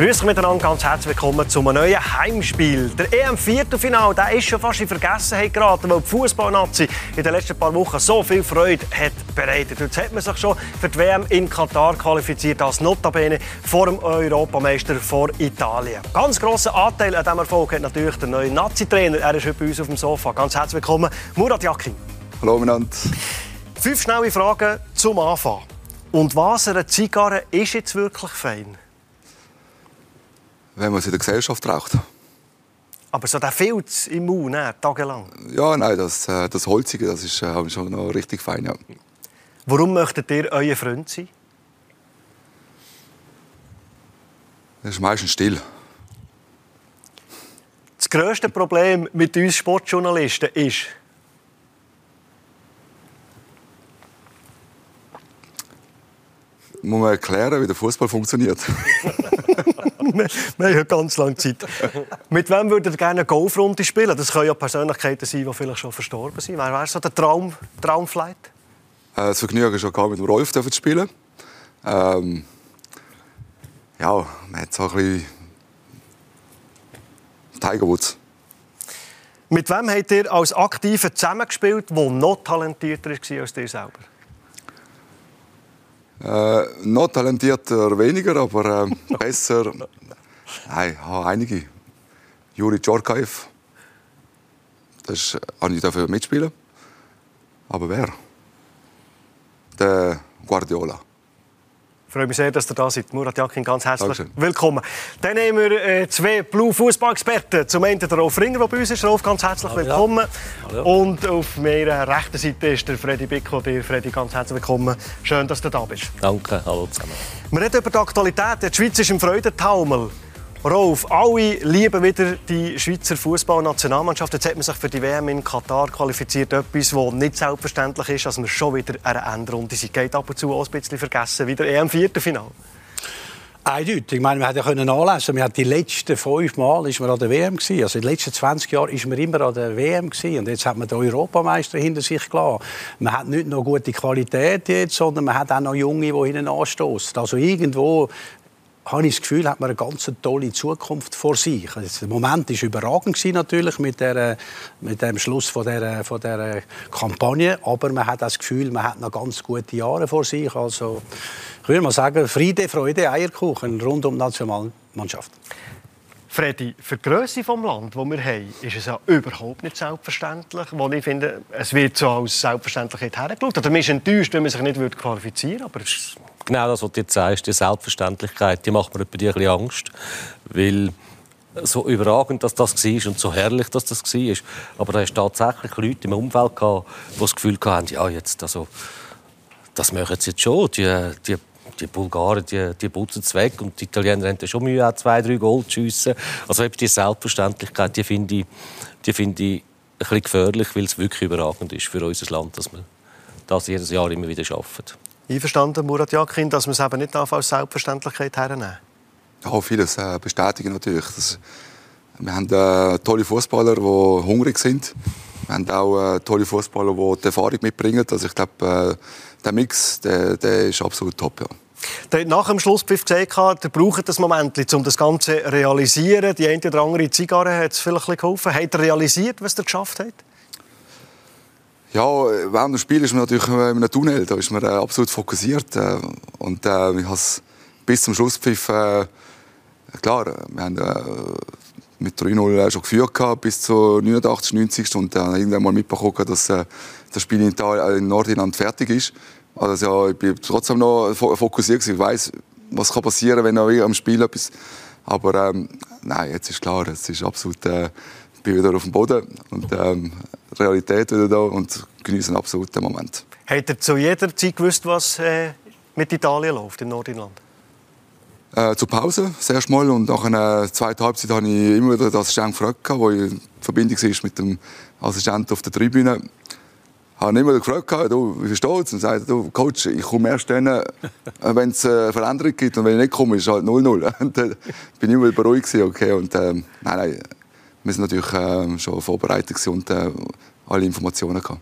Grüß euch miteinander, ganz herzlich willkommen zu einem neuen Heimspiel. Der EM-Viertelfinal, der ist schon fast in Vergessenheit geraten, weil die Fußballnazi in den letzten paar Wochen so viel Freude hat bereitet. Jetzt hat man sich schon für die WM in Katar qualifiziert, als Notabene vor dem Europameister vor Italien. Ganz grosser Anteil an diesem Erfolg hat natürlich der neue Nazi-Trainer. Er ist heute bei uns auf dem Sofa. Ganz herzlich willkommen, Murat Yakin. Hallo miteinander. Fünf schnelle Fragen zum Anfang. Und was eine Zigarre ist jetzt wirklich fein? Wenn man es in der Gesellschaft raucht. Aber so der Filz im Mund, ne, tagelang? Ja, nein, das, äh, das Holzige, das ist äh, schon noch richtig fein, ja. Warum möchtet ihr euer Freund sein? Das ist meistens still. Das grösste Problem mit uns Sportjournalisten ist, muss man erklären, wie der Fußball funktioniert. wir, haben ja ganz lange Zeit. Mit wem würdet ihr gerne eine Golfrunde spielen? Das können ja Persönlichkeiten sein, die vielleicht schon verstorben sind. Wer wäre so der Traum, Traumflight? Äh, das Vergnügen schon gehabt, mit dem Rolf zu spielen. Ähm, ja, man hat so ein bisschen Tiger Woods. Mit wem habt ihr als Aktiver zusammengespielt, der noch talentierter war als ihr selber? Äh, noch talentierter weniger, aber äh, besser. Nein, einige. Juri Djorkaev. Das habe ich dafür mitspielen. Aber wer? Der Guardiola. Ich freue mich sehr, dass ihr da seid. Murat Yakin, ganz herzlich Dankeschön. willkommen. Dann haben wir äh, zwei Blue Fußballexperten. Zum einen der Rolf Ringer, der bei uns ist. Rolf, ganz herzlich willkommen. Hallo. Und auf meiner rechten Seite ist der Freddy Bicko. Dir, Freddy, ganz herzlich willkommen. Schön, dass du da bist. Danke, hallo zusammen. Wir reden über die Aktualität. Die Schweiz ist im Freudentaumel. Rolf, alle lieben wieder die Schweizer Fußballnationalmannschaft. Jetzt hat man sich für die WM in Katar qualifiziert. Etwas, das nicht selbstverständlich ist, dass wir schon wieder eine Endrunde sind. Geht ab und zu auch ein bisschen vergessen. Wieder EM-Viertelfinale. Eindeutig. Ich meine, wir hätten ja nachlesen wir die letzten fünf Mal ist man an der WM gewesen. Also in den letzten 20 Jahren ist man immer an der WM gewesen. Und jetzt hat man den Europameister hinter sich gelassen. Man hat nicht nur gute Qualität jetzt, sondern man hat auch noch Junge, die hinten anstoßen. Also irgendwo habe ich das Gefühl, hat man eine ganz tolle Zukunft vor sich. Also der Moment war überragend natürlich mit, der, mit dem Schluss von der, von der Kampagne, aber man hat das Gefühl, man hat noch ganz gute Jahre vor sich. Also ich würde mal sagen, Friede, Freude, Eierkuchen rund um die Nationalmannschaft. Freddy, für die Größe des Landes, das wir haben, ist es ja überhaupt nicht selbstverständlich. Wo ich finde, es wird so als Selbstverständlichkeit hergeschaut. Oder man ist enttäuscht, wenn man sich nicht qualifizieren würde. Genau das, was du jetzt sagst, die Selbstverständlichkeit, die macht mir bei ein bisschen Angst. Weil so überragend, dass das war und so herrlich, dass das war. Aber da hast tatsächlich Leute im Umfeld gehabt, die das Gefühl hatten, ja, jetzt, also, das machen sie jetzt schon. Die, die die Bulgaren die, die putzen es weg und die Italiener haben schon Mühe, auch zwei, drei Gold zu schiessen. Also die Selbstverständlichkeit, die finde ich, die finde ich ein bisschen gefährlich, weil es wirklich überragend ist für unser Land, dass wir das jedes Jahr immer wieder schaffen. Einverstanden, Murat Yakin, dass man es eben nicht als Selbstverständlichkeit hernehmen Ja, vieles äh, bestätigen natürlich. Das, wir haben äh, tolle Fußballer, die hungrig sind. Wir haben auch äh, tolle Fußballer, die die Erfahrung mitbringen. Also ich glaube, äh, der Mix der, der ist absolut top. Ja. Der hat nach dem Schlusspfiff gesagt, der braucht das Moment, um das Ganze zu realisieren. Die eine oder andere Zigarre hat es vielleicht geholfen. Hat er realisiert, was er geschafft hat? Ja, während dem Spiel ist man natürlich in einem Tunnel. Da ist man äh, absolut fokussiert. Äh, und äh, ich habe bis zum Schlusspfiff, äh, klar, wir haben äh, mit 3-0 schon geführt gehabt, bis zur 89. 90. Und dann irgendwann mal mitbekommen, dass äh, das Spiel in, Italien, in Nordirland fertig ist. Also ja, ich bin trotzdem noch fokussiert. Ich weiß, was kann passieren, wenn am Spiel etwas. Aber ähm, nein, jetzt ist klar, es ist absolut. Äh, ich bin wieder auf dem Boden und ähm, Realität wieder da und genieße einen absoluten Moment. Hat er zu jeder Zeit gewusst, was äh, mit Italien läuft in Nordirland? Äh, zur Pause, das erste Mal. Und nach einer zweiten Halbzeit habe ich immer wieder den Assistenten gefragt, wo ich in Verbindung war mit dem Assistenten auf der Tribüne habe immer gefragt, du, wie steht's? Und sagte, du, Coach, ich komme erst dann, äh, wenn es eine Veränderung gibt. Und wenn ich nicht komme, ist es halt 0-0. Und dann bin ich immer beruhigt. Okay. Und, ähm, nein, nein, wir sind natürlich äh, schon vorbereitet und äh, alle Informationen gehabt.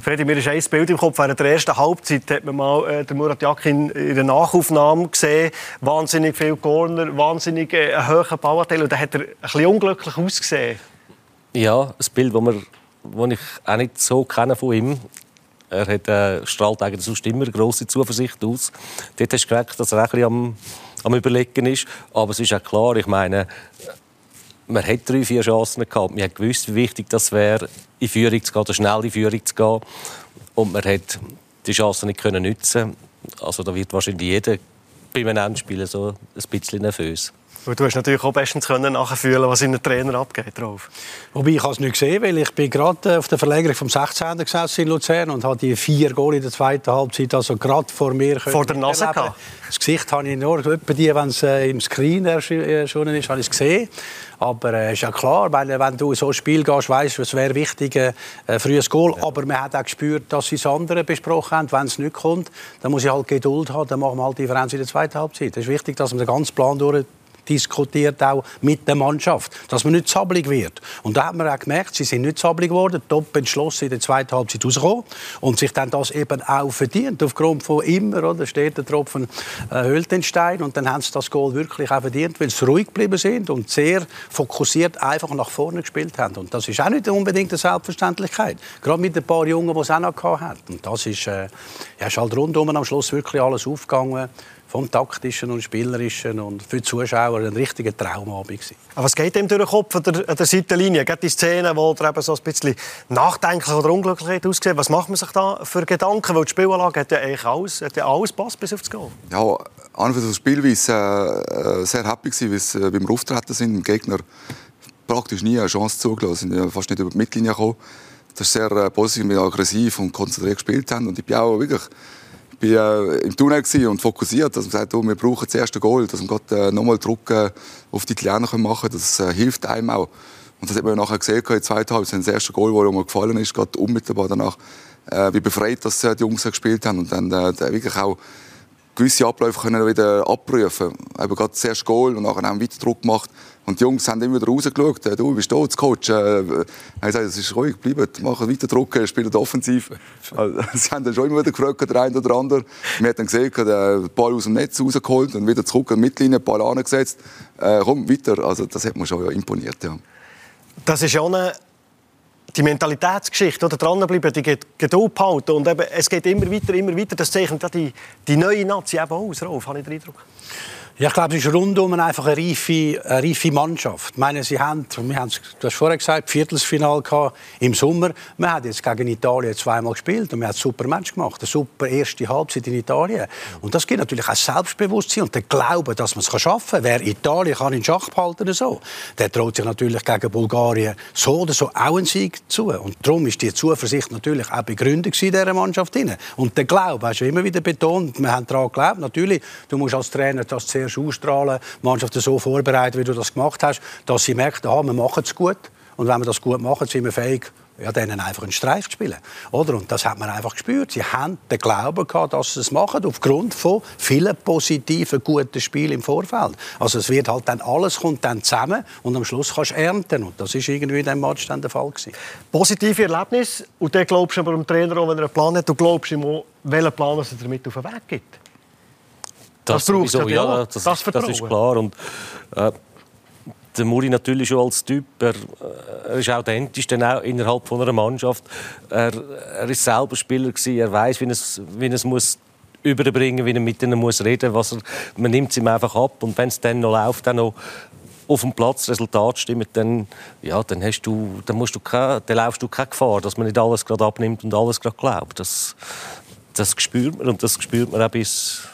Freddy, mir ist ein Bild im Kopf. Während der ersten Halbzeit hat man mal äh, den Murat Yakin in der Nachaufnahme gesehen. Wahnsinnig viel Corner, wahnsinnig äh, hohen Ballanteil. Und da hat er ein bisschen unglücklich ausgesehen. Ja, ein Bild, das ich auch nicht so kenne von ihm. Er hat, äh, strahlt eigentlich sonst immer grosse Zuversicht aus. Dort hast du gemerkt, dass er auch ein bisschen am, am Überlegen ist. Aber es ist auch klar, ich meine, man hat drei, vier Chancen gehabt. Man hat gewusst, wie wichtig das wäre, in Führung zu gehen, oder schnell in Führung zu gehen. Und man hat die Chance nicht können nutzen. Also da wird wahrscheinlich jeder bei einem Endspiel so ein bisschen nervös. Und du hast natürlich auch bestens können nachfühlen, was in den Trainer abgeht drauf. Wobei ich es nicht gesehen, weil ich bin gerade äh, auf der Verlängerung vom 16. gesessen in Luzern und habe die vier Goal in der zweiten Halbzeit also gerade vor mir vor der Nase gehabt. Das Gesicht habe ich nur etwa die, wenn es äh, im Screen erschienen ist, habe ich es gesehen. Aber es äh, ist ja klar, weil, wenn du in so ein Spiel gehst, weißt du, es wäre wichtig, äh, ein frühes Goal. Ja. Aber man hat auch gespürt, dass sie das andere besprochen haben. Wenn es nicht kommt, dann muss ich halt Geduld haben. Dann machen wir halt die Differenz in der zweiten Halbzeit. Es ist wichtig, dass man den ganzen Plan durch diskutiert auch mit der Mannschaft, dass man nicht zappelig wird. Und da hat man auch gemerkt, sie sind nicht zappelig geworden, top entschlossen in der zweiten Halbzeit rausgekommen und sich dann das eben auch verdient, aufgrund von immer, oder, steht der Tropfen äh, Stein und dann haben sie das Goal wirklich auch verdient, weil sie ruhig geblieben sind und sehr fokussiert einfach nach vorne gespielt haben. Und das ist auch nicht unbedingt eine Selbstverständlichkeit, gerade mit ein paar Jungen, die es auch noch hatten. Und das ist, äh, ja, ist halt rundum am Schluss wirklich alles aufgegangen vom taktischen und spielerischen und für die Zuschauer ein richtiger Traumabend gewesen. Aber was geht ihm durch den Kopf an der, an der Seitenlinie? Gibt die Szene, wo er eben so ein bisschen nachdenklich oder unglücklich aussieht? Was macht man sich da für Gedanken? Weil die Spielanlage hat ja eigentlich alles, hat ja alles passt bis aufs Goal. Ja, an für das Spielweise äh, sehr happy gewesen, wie, äh, wie wir auftreten sind. Dem Gegner praktisch nie eine Chance zugelassen. Sind fast nicht über die Mittellinie gekommen. Das ist sehr äh, positiv, wir aggressiv und konzentriert gespielt haben. Und ich bin auch wirklich bin äh, im Tunnel und fokussiert, dass man sagt, oh, wir brauchen das erste Goal, dass wir gerade äh, nochmal Druck äh, auf die Italiener machen können. Das äh, hilft einem auch. Und das hat man nachher gesehen, in der zweiten Halbzeit, das erste Goal, das mir gefallen ist, gerade unmittelbar danach, äh, wie befreit dass äh, die Jungs gespielt haben und dann äh, wirklich auch gewisse Abläufe können wieder abprüfen. Eben gerade das erste Goal und nachher haben weiter Druck gemacht. Und die Jungs haben immer wieder rausgeschaut. Äh, du bist dort, Coach. Äh, ich gesagt, es ist ruhig, bleibt, machen weiter Druck, spielt offensiv. Also, sie haben dann schon immer wieder gefragt, der eine oder andere. Wir haben dann gesehen, den Ball aus dem Netz rausgeholt und wieder zurück in die Mittellinie, den Ball angesetzt. Äh, komm, weiter. Also, das hat mir schon ja, imponiert. Ja. Das ist ja eine die Mentalitätsgeschichte, oder dranbleiben, die Geduld behalten und eben, es geht immer weiter, immer weiter. Das zeichnet die, die neue Nazi eben aus, Rolf, habe ich den Eindruck. Ja, ich glaube, es ist rundum einfach eine reife, eine reife Mannschaft. Ich meine, sie haben, wir haben du hast vorher gesagt, Viertelsfinal im Sommer. Wir haben jetzt gegen Italien zweimal gespielt und wir haben ein super Match gemacht, eine super erste Halbzeit in Italien. Und das gibt natürlich auch Selbstbewusstsein und den Glauben, dass man es schaffen kann. Wer Italien kann in Schach behalten so, der traut sich natürlich gegen Bulgarien so oder so auch einen Sieg zu. Und darum ist die Zuversicht natürlich auch begründet in dieser Mannschaft. Und der Glaube, hast du immer wieder betont, wir haben daran geglaubt. Natürlich, du musst als Trainer das sehr wirst ausstrahlen, die Mannschaft so vorbereiten, wie du das gemacht hast, dass sie merkt, aha, wir machen es gut. Und wenn wir das gut machen, sind wir fähig, ja, denen einfach einen Streich zu spielen. Oder? Und das hat man einfach gespürt. Sie haben den Glauben gehabt, dass sie es machen, aufgrund von vielen positiven, guten Spielen im Vorfeld. Also es wird halt dann, alles kommt dann zusammen und am Schluss kannst du ernten. Und das ist irgendwie in diesem Match dann der Fall gewesen. Positive Erlebnis. Und dann glaubst du aber dem Trainer auch, wenn er einen Plan hat, du glaubst ihm auch, welchen Plan er damit auf den Weg gibt. Das, das sowieso, ja, das, das, das, ist klar. Und, äh, der Muri natürlich schon als Typ, er, er ist authentisch dann auch innerhalb von einer Mannschaft. Er, er ist selber Spieler gewesen, er weiß, wie es, wie es muss überbringen, wie er mit ihnen muss reden, was er, man nimmt es ihm einfach ab und wenn es dann noch läuft, dann noch auf dem Platz Resultat stimmt, dann, ja, dann, hast du, dann, musst du keine, dann laufst du keine Gefahr, dass man nicht alles gerade abnimmt und alles gerade glaubt. Das, das spürt man und das spürt man auch bis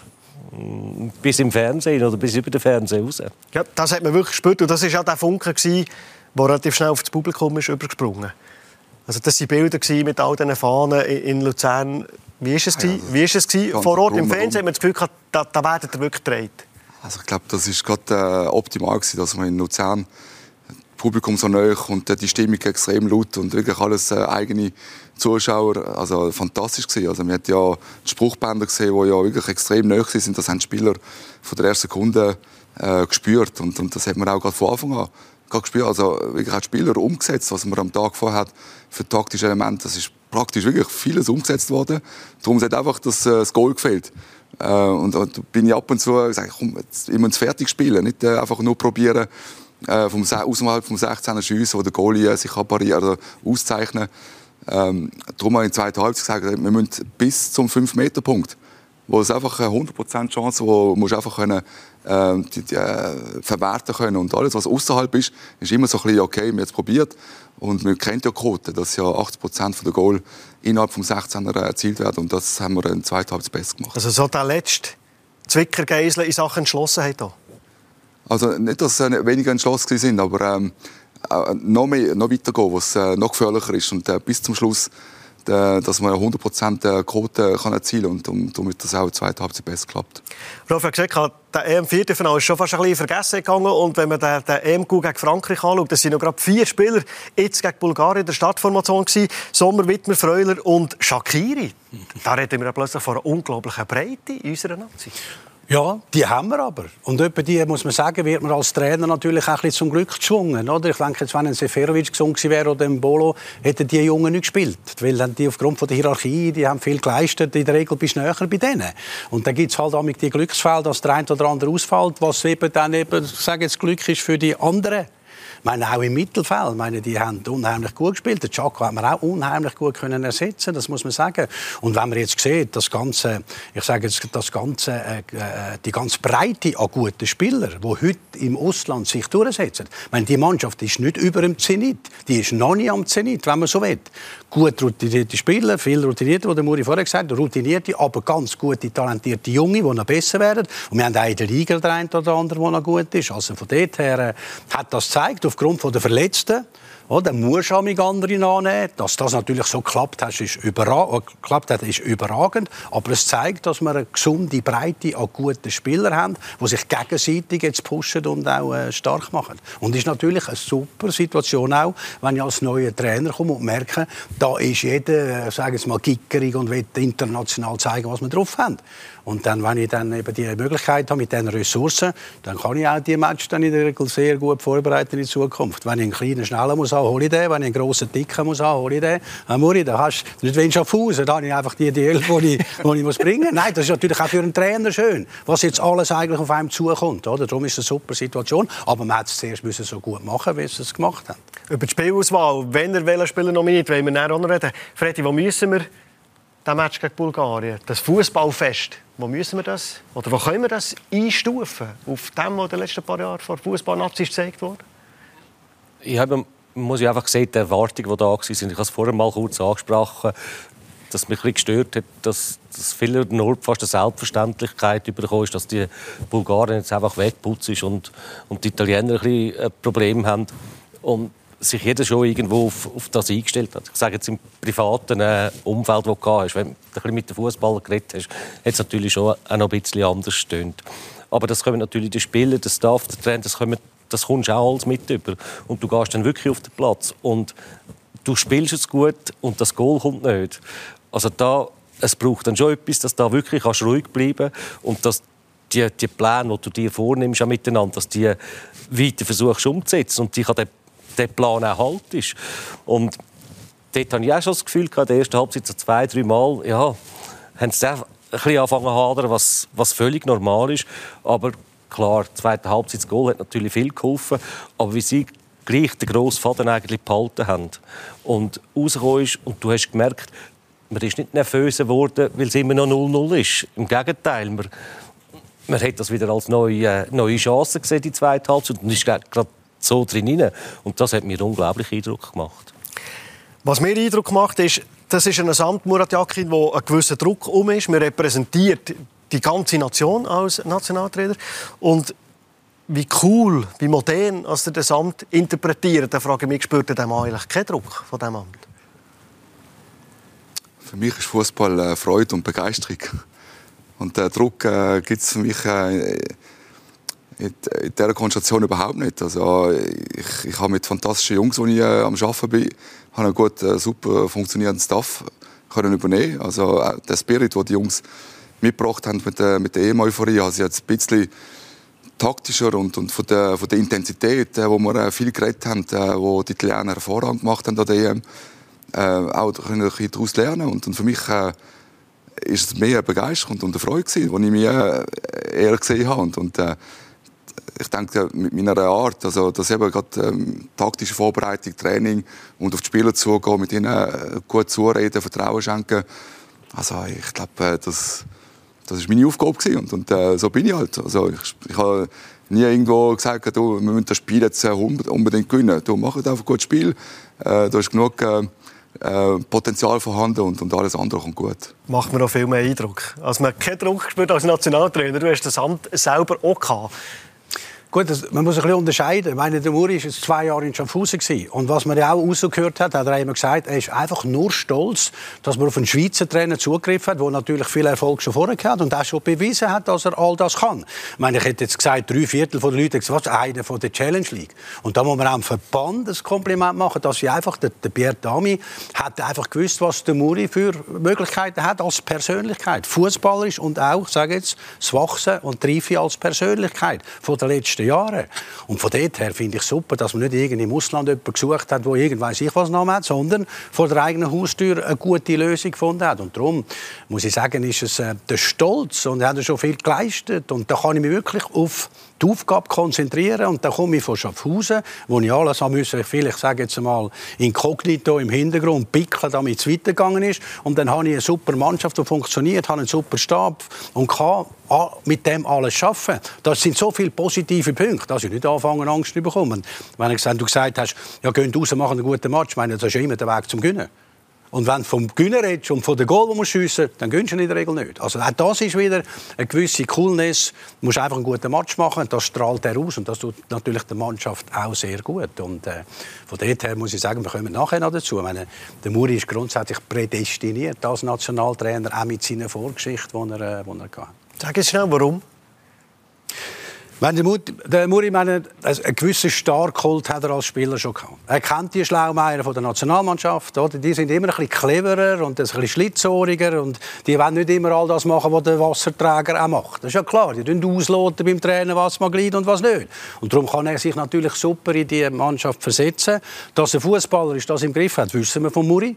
bis im Fernsehen oder bis über den Fernseher raus. Ja, das hat man wirklich gespürt und das war auch der Funke, der relativ schnell auf das Publikum ist übergesprungen Also das waren Bilder mit all diesen Fahnen in Luzern. Wie war es? Ja, Wie ist es Vor Ort im Fernsehen hat man das Gefühl, da, da werdet ihr wirklich gedreht. Also ich glaube, das war gerade äh, optimal, gewesen, dass man in Luzern Publikum so nahe und die Stimmung extrem laut und wirklich alles äh, eigene Zuschauer. Also fantastisch gewesen. Also man hat ja die Spruchbänder gesehen, die ja wirklich extrem nahe sind. Das haben die Spieler von der ersten Sekunde äh, gespürt und, und das hat man auch gerade von Anfang an gespielt, also wirklich die Spieler umgesetzt, was man am Tag vorher hat für taktische Elemente. Das ist praktisch wirklich vieles umgesetzt worden. Darum hat einfach das, äh, das Goal gefehlt. Äh, und, und bin ich ab und zu gesagt, komm, jetzt immer fertig spielen, nicht äh, einfach nur probieren, äh, vom, außerhalb vom 16er Schiessen, wo der Goalie äh, sich parieren oder auszeichnen. Ähm, darum habe ich in der zweiten Halbzeit gesagt, wir müssen bis zum 5-Meter-Punkt wo es einfach eine 100% Chance, wo du einfach können, äh, die, die, äh, verwerten können und alles, was außerhalb ist, ist immer so ein bisschen okay, wir haben es probiert und wir kennen ja die Quote, dass ja 80% der Goal innerhalb vom 16er erzielt werden und das haben wir in der zweiten Halbzeit besser gemacht. Also so der letzte Zwickergeisel in Sachen Entschlossenheit hier? Also nicht, dass sie weniger entschlossen sind, aber ähm, äh, noch, mehr, noch weitergehen, was äh, noch gefährlicher ist und äh, bis zum Schluss äh, dass man 100% Quote kann erzielen kann und damit das auch in der zweiten Halbzeit besser klappt. Rolf hat gesagt, der EM-Viertelfinale ist schon fast ein bisschen vergessen gegangen und wenn man den, den em gegen Frankreich anschaut, das sind noch gerade vier Spieler jetzt gegen Bulgarien in der Startformation gewesen. Sommer, Wittmer, Freuler und Shakiri. Da reden wir plötzlich von einer unglaublichen Breite in unserer Nation. Ja, die haben wir aber. Und etwa die, muss man sagen, wird man als Trainer natürlich auch ein bisschen zum Glück gezwungen. Oder? Ich denke, jetzt, wenn ein Seferovic gesund gewesen wäre oder ein Bolo, hätten die Jungen nicht gespielt. Weil dann die aufgrund von der Hierarchie, die haben viel geleistet, in der Regel bist du näher bei denen. Und dann gibt es halt auch die Glücksfälle, dass der eine oder andere ausfällt, was eben dann eben, ich sage jetzt, Glück ist für die anderen. Meine, auch im Mittelfeld, meine, die haben unheimlich gut gespielt. Der Chaco hat man auch unheimlich gut können ersetzen, das muss man sagen. Und wenn man jetzt sieht, das ganze, ich sage jetzt, das ganze, äh, äh die ganze Breite an guten Spielern, die heute im Ausland sich durchsetzen. Ich meine, die Mannschaft ist nicht über dem Zenit, die ist noch nicht am Zenit, wenn man so will. Gut routinierte Spieler, viel routinierte, der Muri vorher gesagt hat, routinierte, aber ganz gute, talentierte Junge, die noch besser werden. Und wir haben auch in der Liga den einen oder anderen, der noch gut ist. Also von dort her äh, hat das gezeigt, aufgrund der Verletzten Oh, dann musst du auch andere annehmen. Dass das natürlich so klappt hat, ist, überra klappt hat, ist überragend. Aber es zeigt, dass wir eine gesunde Breite an guten Spielern haben, die sich gegenseitig jetzt pushen und auch äh, stark machen. Und es ist natürlich eine super Situation auch, wenn ich als neuer Trainer komme und merke, da ist jeder, äh, sagen wir mal, gickerig und will international zeigen, was wir drauf haben. Und dann, wenn ich dann eben die Möglichkeit habe mit diesen Ressourcen, dann kann ich auch die Match dann in der Regel sehr gut vorbereiten in Zukunft. Wenn ich einen kleinen, schnellen muss hole ich den. Wenn ich einen grossen, dicken muss hole ich den. Dann muss ich, dann hast du nicht wenig Schaffhausen, dann habe ich einfach die, Elf, die ich, muss bringen muss. Nein, das ist natürlich auch für einen Trainer schön, was jetzt alles eigentlich auf einem zukommt. Oder? Darum ist es eine super Situation. Aber man hat es zuerst so gut machen, wie sie es gemacht haben. Über die Spielauswahl, wenn er welchen Spieler nominiert, wollen wir noch reden. Freddy, wo müssen wir das Match gegen Bulgarien, das Fußballfest, wo müssen wir das, oder wo können wir das einstufen? Auf dem, was in den letzten paar Jahren vor Fußballnazis gezeigt wurde? Ich habe, muss ich einfach sehen, die Erwartungen, die da waren, ich habe es vorher mal kurz angesprochen, dass mich ein gestört hat, dass, dass viele nur fast eine Selbstverständlichkeit bekommen ist, dass die Bulgarien jetzt einfach wegputzen und, und die Italiener ein, ein Problem haben. Und sich jeder schon irgendwo auf, auf das eingestellt hat. Ich sage jetzt im privaten äh, Umfeld, das du hast, wenn du mit den Fußballern geredet hast, hat es natürlich schon auch noch ein bisschen anders gestöhnt. Aber das kommen natürlich die Spieler, der Staff, der Trainer, das, kommen, das kommst du auch alles mit über. Und du gehst dann wirklich auf den Platz und du spielst es gut und das Goal kommt nicht. Also da, es braucht dann schon etwas, dass da wirklich kannst ruhig bleiben und dass die, die Pläne, die du dir vornimmst, auch miteinander, dass die weiter versuchst umzusetzen und dich an den der Plan auch halt ist. Und dort habe ich auch schon das Gefühl, in der ersten Halbzeit so zwei, drei Mal, ja, haben sie ein bisschen angefangen zu hadern, was, was völlig normal ist. Aber klar, die zweite Halbzeit, das Goal hat natürlich viel geholfen. Aber wie sie gleich den grossen Faden eigentlich behalten haben und rausgekommen ist und du hast gemerkt, man ist nicht nervös geworden, weil es immer noch 0-0 ist. Im Gegenteil, man, man hat das wieder als neue, neue Chance gesehen, die zweite Halbzeit. Und ist gerade so drin. Und das hat mir unglaublich Eindruck gemacht. Was mir Eindruck macht, ist, das ist ein Samt Murat Yakin, wo ein gewisser Druck um ist. Man repräsentiert die ganze Nation als Nationaltrainer. Und wie cool, wie modern als er das Amt interpretiert, da frage ich mich, spürt er eigentlich keinen Druck von diesem Amt? Für mich ist Fußball äh, Freude und Begeisterung. Und der Druck äh, gibt es für mich äh, in, dieser Konstellation überhaupt nicht. Also, ich, ich habe mit fantastischen Jungs, die ich äh, am Arbeiten bin, habe einen gut, äh, super funktionierenden Staff können übernehmen. Also äh, der Spirit, den die Jungs mitgebracht haben mit der, mit der EM-Euphorie, also jetzt ein bisschen taktischer und, und von, der, von der Intensität, äh, wo wir äh, viel geredet haben, äh, wo die Italiener hervorragend gemacht haben an der EM, äh, auch können ein daraus lernen. Und, und für mich äh, ist es mehr Begeisterung und eine Freude die ich mir äh, eher gesehen habe. Und, und äh, ich denke, mit meiner Art, also das eben gerade ähm, taktische Vorbereitung, Training und auf die Spieler zugehen, mit ihnen äh, gut zureden, Vertrauen schenken, also ich glaube, äh, das, das ist meine Aufgabe gewesen. und, und äh, so bin ich halt. Also ich, ich habe nie irgendwo gesagt, du, wir müssen das Spiel jetzt äh, unbedingt gewinnen. Du mach einfach ein gutes Spiel, äh, da ist genug äh, Potenzial vorhanden und, und, alles andere kommt gut. Macht mir noch viel mehr Eindruck. Als man keinen Druck gespürt als Nationaltrainer, du hast das Amt selber auch gehabt. Gut, das, man muss ein bisschen unterscheiden. Ich meine, der Muri war zwei Jahre in Schaffhausen. Gewesen. Und was man ja auch rausgehört hat, hat er immer gesagt, er ist einfach nur stolz, dass man auf einen Schweizer Trainer zugegriffen hat, der natürlich viel Erfolg schon vorher hat und auch schon bewiesen hat, dass er all das kann. Ich meine, ich hätte jetzt gesagt, drei Viertel der Leute gesagt, was, einer von der Challenge League. Und da muss man auch dem Verband ein Kompliment machen, dass sie einfach, der, der Pierre Dami hat einfach gewusst, was der Muri für Möglichkeiten hat als Persönlichkeit. Fußballerisch und auch, sage jetzt, das Wachsen und Reife als Persönlichkeit von der letzten letzten Jahren. Und von dort her finde ich super, dass man nicht irgendwie im Ausland jemanden gesucht hat, der irgendwann ich was Namen hat, sondern vor der eigenen Haustür eine gute Lösung gefunden hat. Und darum muss ich sagen, ist es äh, der Stolz und er hat schon viel geleistet. Und da kann ich mich wirklich auf die Aufgabe konzentrieren und dann komme ich von Schaffhausen, wo ich alles haben müssen, vielleicht sage jetzt mal inkognito im Hintergrund pickeln, damit es weitergegangen ist und dann habe ich eine super Mannschaft, die funktioniert, habe einen super Stab und kann mit dem alles schaffen. Das sind so viele positive Punkte, dass ich nicht anfangen Angst zu bekommen. Wenn du gesagt hast, ja, geh raus, machen einen guten Match, meine, das ist ja immer der Weg zum Gewinnen. Und wenn du vom Gewinnen redest und von der Goal, die du schiessen dann gönnst du in der Regel nicht. Also auch das ist wieder eine gewisse Coolness. Du musst einfach einen guten Match machen das strahlt er aus. Und das tut natürlich der Mannschaft auch sehr gut. Und äh, von dort her muss ich sagen, wir kommen nachher noch dazu. Meine, der Muri ist grundsätzlich prädestiniert als Nationaltrainer, auch mit seiner Vorgeschichte, die er, äh, die er hatte. Sag jetzt schnell, warum? Wenn der, Mut, der Muri einen gewissen Starkhold hat er als Spieler schon gehabt. Er kennt die Schlaumeier der Nationalmannschaft. Oder? Die sind immer ein bisschen cleverer und ein bisschen schlitzohriger und die wollen nicht immer all das machen, was der Wasserträger auch macht. Das ist ja klar. Die ausloten beim Trainer, was man glied und was nicht. Und darum kann er sich natürlich super in die Mannschaft versetzen. Dass ein Fußballer ist, das im Griff hat, wissen wir von Muri.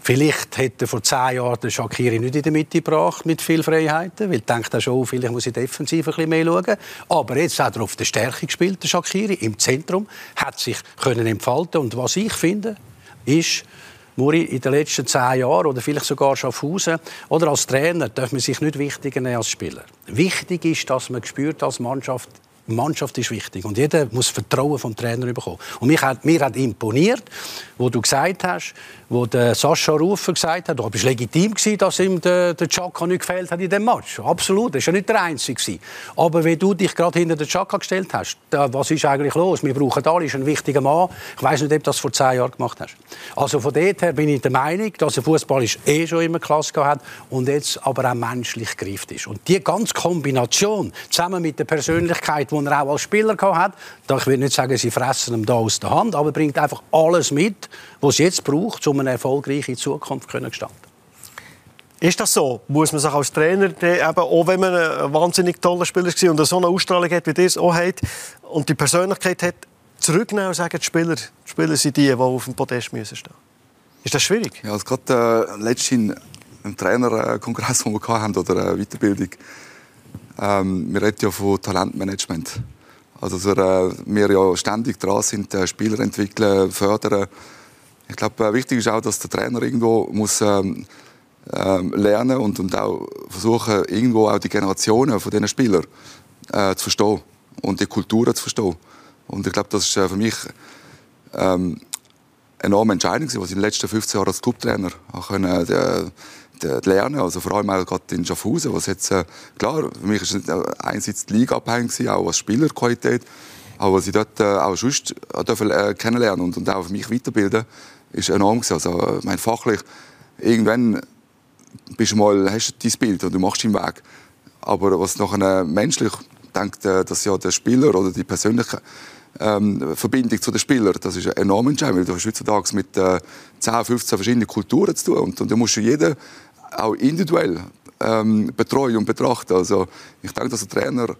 Vielleicht hätte vor zehn Jahren Shakiri nicht in der Mitte gebracht mit viel Freiheiten, weil denkt er schon, vielleicht muss ich defensiv ein bisschen mehr schauen. Aber jetzt hat er auf der Stärke gespielt, der Shakiri, im Zentrum, hat sich können entfalten und was ich finde, ist, Muri in den letzten zehn Jahren oder vielleicht sogar Schaffhausen oder als Trainer darf man sich nicht wichtiger nehmen als Spieler. Wichtig ist, dass man spürt als Mannschaft, die Mannschaft ist wichtig und jeder muss Vertrauen vom Trainer bekommen. Und mich hat, mir hat imponiert, wo du gesagt hast, wo der Sascha Rufer gesagt hat, du bist legitim gewesen, dass ihm der, der Chaka nicht gefällt hat in dem Match. Absolut, das war ja nicht der Einzige. Gewesen. Aber wenn du dich gerade hinter den Chaka gestellt hast, da, was ist eigentlich los? Wir brauchen alle, ist ein wichtiger Mann. Ich weiß nicht, ob du das vor zehn Jahren gemacht hast. Also von dort her bin ich der Meinung, dass der Fußball eh schon immer Klasse hat und jetzt aber auch menschlich greift ist. Und die ganze Kombination zusammen mit der Persönlichkeit, die er auch als Spieler hat, da ich will nicht sagen, sie fressen ihm da aus der Hand, aber bringt einfach alles mit, was es jetzt braucht, um eine erfolgreiche Zukunft zu gestalten. Ist das so? Muss man sich als Trainer, eben, auch wenn man ein wahnsinnig toller Spieler war und so eine Ausstrahlung hat, wie das auch hat, und die Persönlichkeit hat, zurücknehmen und sagen, die Spieler, die Spieler sind die, die auf dem Podest müssen stehen Ist das schwierig? Ja, also gerade äh, letztens im Trainerkongress, den wir hatten, oder eine Weiterbildung, ähm, wir reden ja von Talentmanagement. Also, dass äh, wir ja ständig dran sind, äh, Spieler entwickeln, fördern. Ich glaube, äh, wichtig ist auch, dass der Trainer irgendwo muss ähm, ähm, lernen und, und auch versuchen, irgendwo auch die Generationen von diesen Spielern äh, zu verstehen und die Kulturen zu verstehen. Und ich glaube, das ist äh, für mich ähm, enorm entscheidend was ich in den letzten 15 Jahren als Clubtrainer äh, lernen. Also vor allem auch gerade in Schaffhausen, was jetzt, äh, klar, für mich ist es einerseits die Liga abhängig, auch als Spielerqualität, aber was ich dort äh, auch sonst äh, dürfen, äh, kennenlernen und, und auch für mich weiterbilden, ist enorm gewesen. Also, mein fachlich, irgendwann bist du mal, hast du dein Bild und du machst deinen Weg. Aber was nachher menschlich denkt, äh, dass ja der Spieler oder die persönliche ähm, Verbindung zu den Spielern, das ist enorm entscheidend, weil du hast heutzutage mit äh, 10, 15 verschiedenen Kulturen zu tun und, und da musst jeden auch individuell ähm, betreuen und betrachten. Also ich denke, dass ein Trainer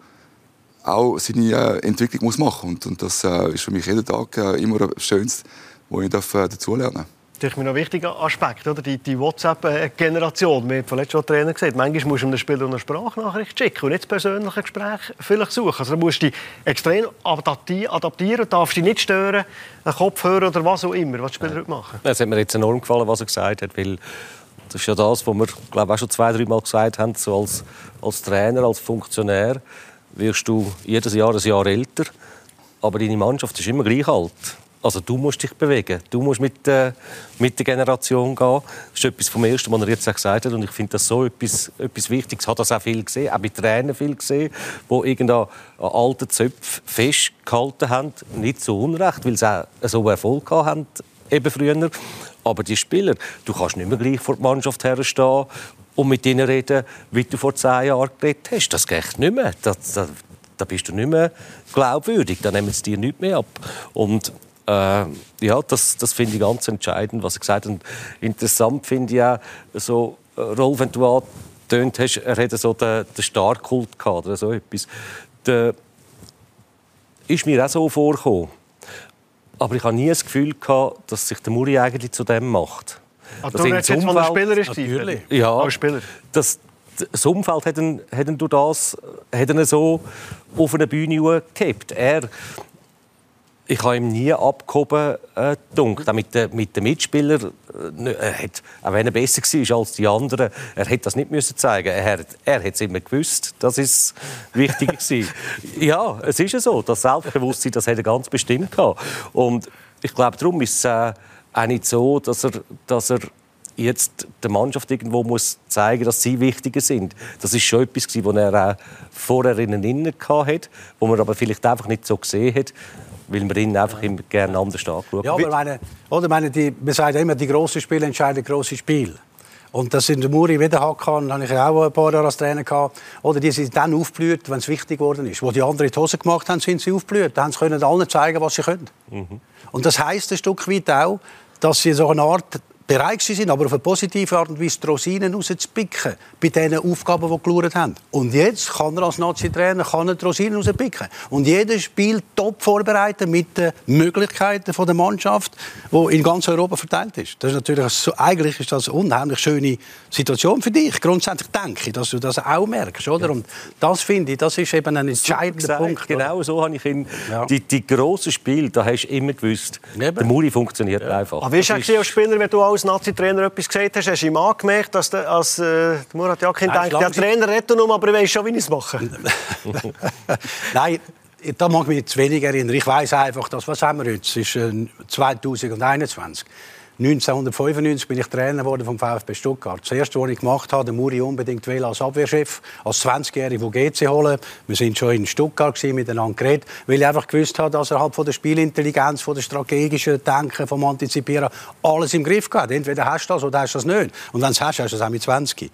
auch seine äh, Entwicklung muss machen und, und das äh, ist für mich jeden Tag äh, immer das Schönste, wo ich darf, äh, dazulernen darf. Das ist mir noch ein wichtiger Aspekt, oder? die, die WhatsApp-Generation. Wir haben vorletzt schon Trainer gesagt, manchmal musst du einem Spieler eine Sprachnachricht schicken und nicht das persönliche Gespräch vielleicht suchen. Also du musst dich extrem adaptieren, darfst dich nicht stören, einen Kopfhörer oder was auch immer, was die Spieler heute machen. Es hat mir jetzt enorm gefallen, was er gesagt hat, weil das ist ja das, was wir glaube auch schon zwei, drei Mal gesagt haben, so als, als Trainer, als Funktionär wirst du jedes Jahr ein Jahr älter, aber deine Mannschaft ist immer gleich alt. Also du musst dich bewegen, du musst mit, äh, mit der Generation gehen. Das ist etwas vom Ersten, was er jetzt gesagt hat. Und ich finde das so etwas, etwas Wichtiges. Ich habe das auch viel gesehen, auch bei Trainern viel gesehen, die irgendein alten Zöpfe festgehalten haben. Nicht zu Unrecht, weil sie auch so Erfolg haben, eben früher. Aber die Spieler, du kannst nicht mehr gleich vor der Mannschaft herstehen und mit ihnen reden, wie du vor zehn Jahren geredet hast. Das geht nicht mehr. Das, das, da bist du nicht mehr glaubwürdig. Da nehmen sie dir nicht mehr ab. Und äh, ja, das, das finde ich ganz entscheidend, was er gesagt hat. Interessant finde ich auch, so, äh, Rolf, wenn du angetönt hast, er hätte so den, den Starkult gehabt oder so etwas. Der ist mir auch so vorgekommen. Aber ich habe nie das Gefühl gehabt, dass sich der Muri eigentlich zu dem macht. Ah, du jetzt Umfeld, mal Spieler ist Natürlich. Ja, als Spieler. Das, das Umfeld hat ihn, hat ihn durch das hat ihn so auf eine Bühne gehabt. Er ich habe ihm nie abgehoben äh, dunkt. mit, den, mit den Mitspielern, äh, er hat, auch wenn er besser war als die anderen, er hätte das nicht müssen zeigen. Er, er hat es immer gewusst, das ist wichtig gewesen. ja, es ist ja so, das Selbstbewusstsein, das hat er ganz bestimmt gehabt. Und ich glaube, darum ist es äh, auch nicht so, dass er, dass er jetzt der Mannschaft irgendwo muss zeigen, dass sie wichtiger sind. Das ist schon etwas, was er auch vorher Innen hatte, wo man aber vielleicht einfach nicht so gesehen hat weil man ihn einfach immer gerne anders anschaut. Ja, aber meine, oder meine, die, man sagt immer, die grossen Spiele entscheiden grosse Spiele. Und das in der Muri wieder hatten, habe ich auch ein paar Jahre als Trainer gehabt. Oder die sind dann aufgeblüht, wenn es wichtig geworden ist. Wo die anderen die Hose gemacht haben, sind sie aufgeblüht. Dann können allen zeigen, was sie können. Mhm. Und das heisst ein Stück weit auch, dass sie so eine Art bereit sind, aber auf eine positive Art und Weise die Rosinen rauszupicken bei den Aufgaben, die geschaut haben. Und jetzt kann er als Nazi-Trainer die Rosinen rauspicken. Und jedes Spiel top vorbereiten mit den Möglichkeiten der Mannschaft, die in ganz Europa verteilt ist. Das ist natürlich so, eigentlich ist das eine unheimlich schöne Situation für dich. Grundsätzlich denke ich, dass du das auch merkst. Oder? Und das finde ich, das ist eben ein entscheidender Punkt. Genau so habe ich ihn. Ja. Die, die grossen Spiele, da hast du immer gewusst, eben. der Muri funktioniert ja. einfach. Aber wie ist es als Spieler, wenn du als Nazi-Trainer etwas gesagt hast, hast du ihm angemerkt, dass der, als äh, Murat Yakin denkt, der Trainer redet nur, aber ich weiß schon, wie ich es mache? Nein, da mag ich mich zu wenig erinnern. Ich weiß einfach, dass, was haben wir jetzt? Es ist äh, 2021. 1995 bin ich Trainer geworden vom VfB Stuttgart. Das erste, was ich gemacht habe, Muri unbedingt als Abwehrchef, als 20-Jähriger GC holen. Wir sind schon in Stuttgart miteinander geredet, weil ich einfach gewusst habe, dass er halt von der Spielintelligenz, von der strategischen Denken, vom Antizipieren alles im Griff hat. Entweder hast du das oder hast du das nicht. Und wenn du es hast, hast du es auch mit 20.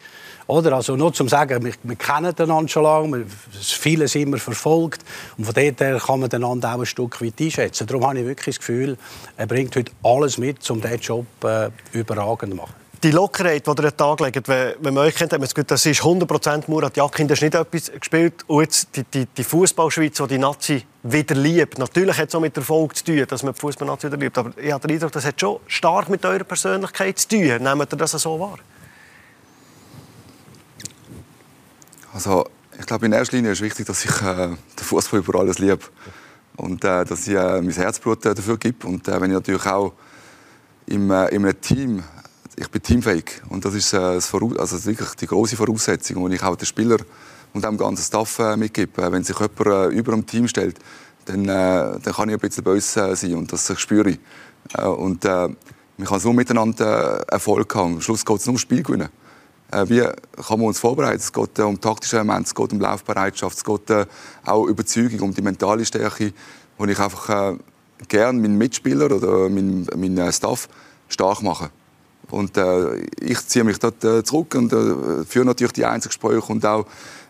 Oder? Also nur zum sagen, wir, wir kennen einander schon lange, vieles immer verfolgt und von dort her kann man einander auch ein Stück weit einschätzen. Darum habe ich wirklich das Gefühl, er bringt heute alles mit, um diesen Job äh, überragend machen die Lockerheit, die ihr an den Tag legt, wenn, wenn man euch kennt, hat man das Gefühl, das ist 100% Murat Yakin, das ist nicht etwas gespielt. Und jetzt die, die, die Fußballschweiz, die die Nazi wieder liebt. Natürlich hat es auch mit Erfolg zu tun, dass man die Fußballnazi wieder liebt. Aber ich habe den Eindruck, das hat schon stark mit eurer Persönlichkeit zu tun. Nehmt ihr das so wahr? Also, ich glaube, in erster Linie ist wichtig, dass ich äh, den Fußball über alles liebe. Und äh, dass ich äh, mein Herzblut äh, dafür gebe. Und äh, wenn ich natürlich auch im, äh, in einem Team, ich bin teamfähig. Und das ist, äh, das also wirklich die große Voraussetzung, die ich auch den Spieler und dem ganzen Staff äh, mitgebe. Wenn sich jemand äh, über dem Team stellt, dann, äh, dann kann ich ein bisschen böse äh, sein. Und das spüre ich. Äh, und äh, man kann so miteinander Erfolg haben. Am Schluss geht es nur um Spiel gewinnen. Äh, wie kann man uns vorbereiten? Es geht äh, um taktische Elemente, es geht um Laufbereitschaft, es geht äh, auch um Überzeugung, um die mentale Stärke, wo ich einfach gerne meinen Mitspieler oder meinen, meinen Staff stark mache. Und äh, ich ziehe mich dort äh, zurück und äh, führe natürlich die Einzelgespräche und auch,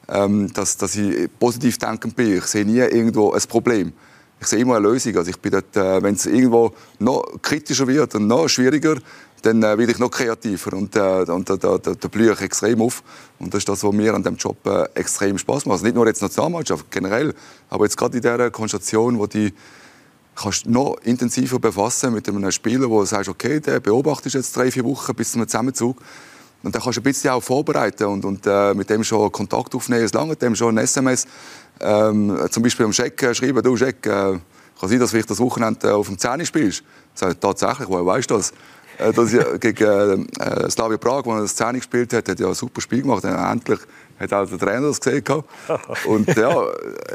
ähm, dass, dass ich positiv denkend bin. Ich sehe nie irgendwo ein Problem. ich sehe immer eine Lösung. Also ich bin dort, äh, wenn es irgendwo noch kritischer wird und noch schwieriger, dann äh, werde ich noch kreativer und, äh, und da, da, da blühe ich extrem auf. Und das ist das, was mir an dem Job äh, extrem Spaß macht. Also nicht nur jetzt Nationalmannschaft, generell, aber jetzt gerade in dieser Konstellation, wo die kannst noch intensiver befassen mit einem Spieler, wo du sagst, okay, der beobachtet jetzt drei, vier Wochen bis zum Zusammenzug. Und dann kannst du ein bisschen auch vorbereiten und, und äh, mit dem schon Kontakt aufnehmen. Es lange dem schon ein SMS, ähm, zum Beispiel am Scheck äh, schreiben, du Scheck, äh, kann sein, dass du das Wochenende äh, auf dem Zähne spielst. Sag, tatsächlich, woher weißt du das? Äh, dass ich, gegen äh, Slavia Prag, wo er das Zähne gespielt hat, hat ja ein super Spiel gemacht. Endlich hat auch der Trainer das gesehen. Und ja,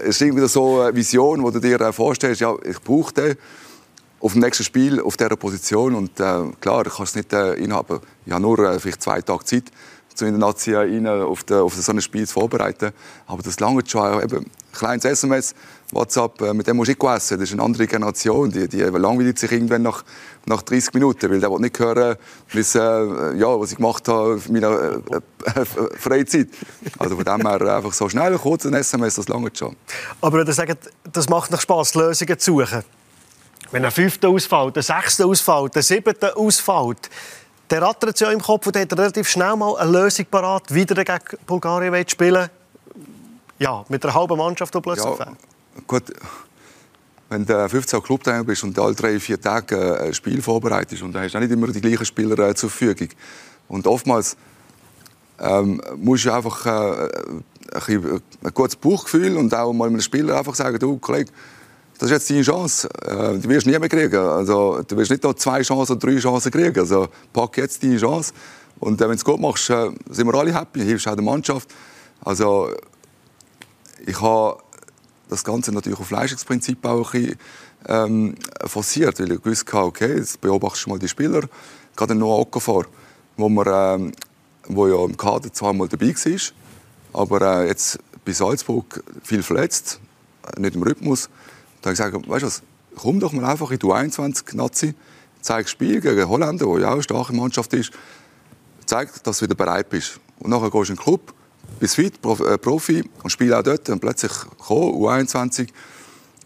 es ist irgendwie so eine Vision, wo du dir vorstellst, ja, ich brauche den auf dem nächsten Spiel auf dieser Position. Und äh, klar, ich kann es nicht äh, inhaben. Ich habe nur äh, vielleicht zwei Tage Zeit, zu in der Nazi auf, de, auf so ein Spiel zu vorbereiten. Aber das lange schon. Eben, kleines SMS, WhatsApp, äh, mit dem musst du nicht essen. Das ist eine andere Generation. Die, die langweilt sich irgendwann nach, nach 30 Minuten, weil der will nicht hören, was, äh, ja, was ich gemacht habe in meiner äh, äh, Freizeit. Also von dem her einfach so schnell, kurz ein SMS, das lange schon. Aber wenn ihr sagt, das macht noch Spass, Lösungen zu suchen. Wenn ein Fünfter ausfällt, ein Sechster ausfällt, ein Siebter ausfällt, der rattert ja im Kopf und hat relativ schnell mal eine Lösung parat, wieder gegen Bulgarien spielen Ja, mit einer halben Mannschaft die plötzlich ja, gut. Wenn du 15 Clubtrainer bist und alle drei, vier Tage äh, ein Spiel vorbereitest und dann hast du auch nicht immer die gleichen Spieler äh, zur Verfügung. Und oftmals ähm, musst du einfach äh, ein, ein gutes Bauchgefühl und auch mal einem Spieler einfach sagen, du Kollege, das ist jetzt deine Chance. Äh, die wirst du nie mehr kriegen. Also, du wirst nicht noch zwei Chancen drei Chancen kriegen. Also, pack jetzt deine Chance. Und äh, wenn du es gut machst, äh, sind wir alle happy. Hilfst auch der Mannschaft. Also, ich habe das Ganze natürlich auf Leistungsprinzip auch ein bisschen, ähm, forciert, weil ich gewusst habe, okay, jetzt beobachtest du mal die Spieler. Gerade Noah Okafor, wo, wir, ähm, wo ja im Kader zweimal dabei war, aber äh, jetzt bei Salzburg viel verletzt, nicht im Rhythmus. Da habe ich gesagt, weißt du was, komm doch mal einfach in die 21 Nazi, zeig Spiel gegen Holländer, der ja auch eine starke Mannschaft ist, zeig, dass du wieder bereit bist. Und nachher gehst du in den Club, bist fit, äh, Profi und spielst auch dort. Und plötzlich gekommen, U21,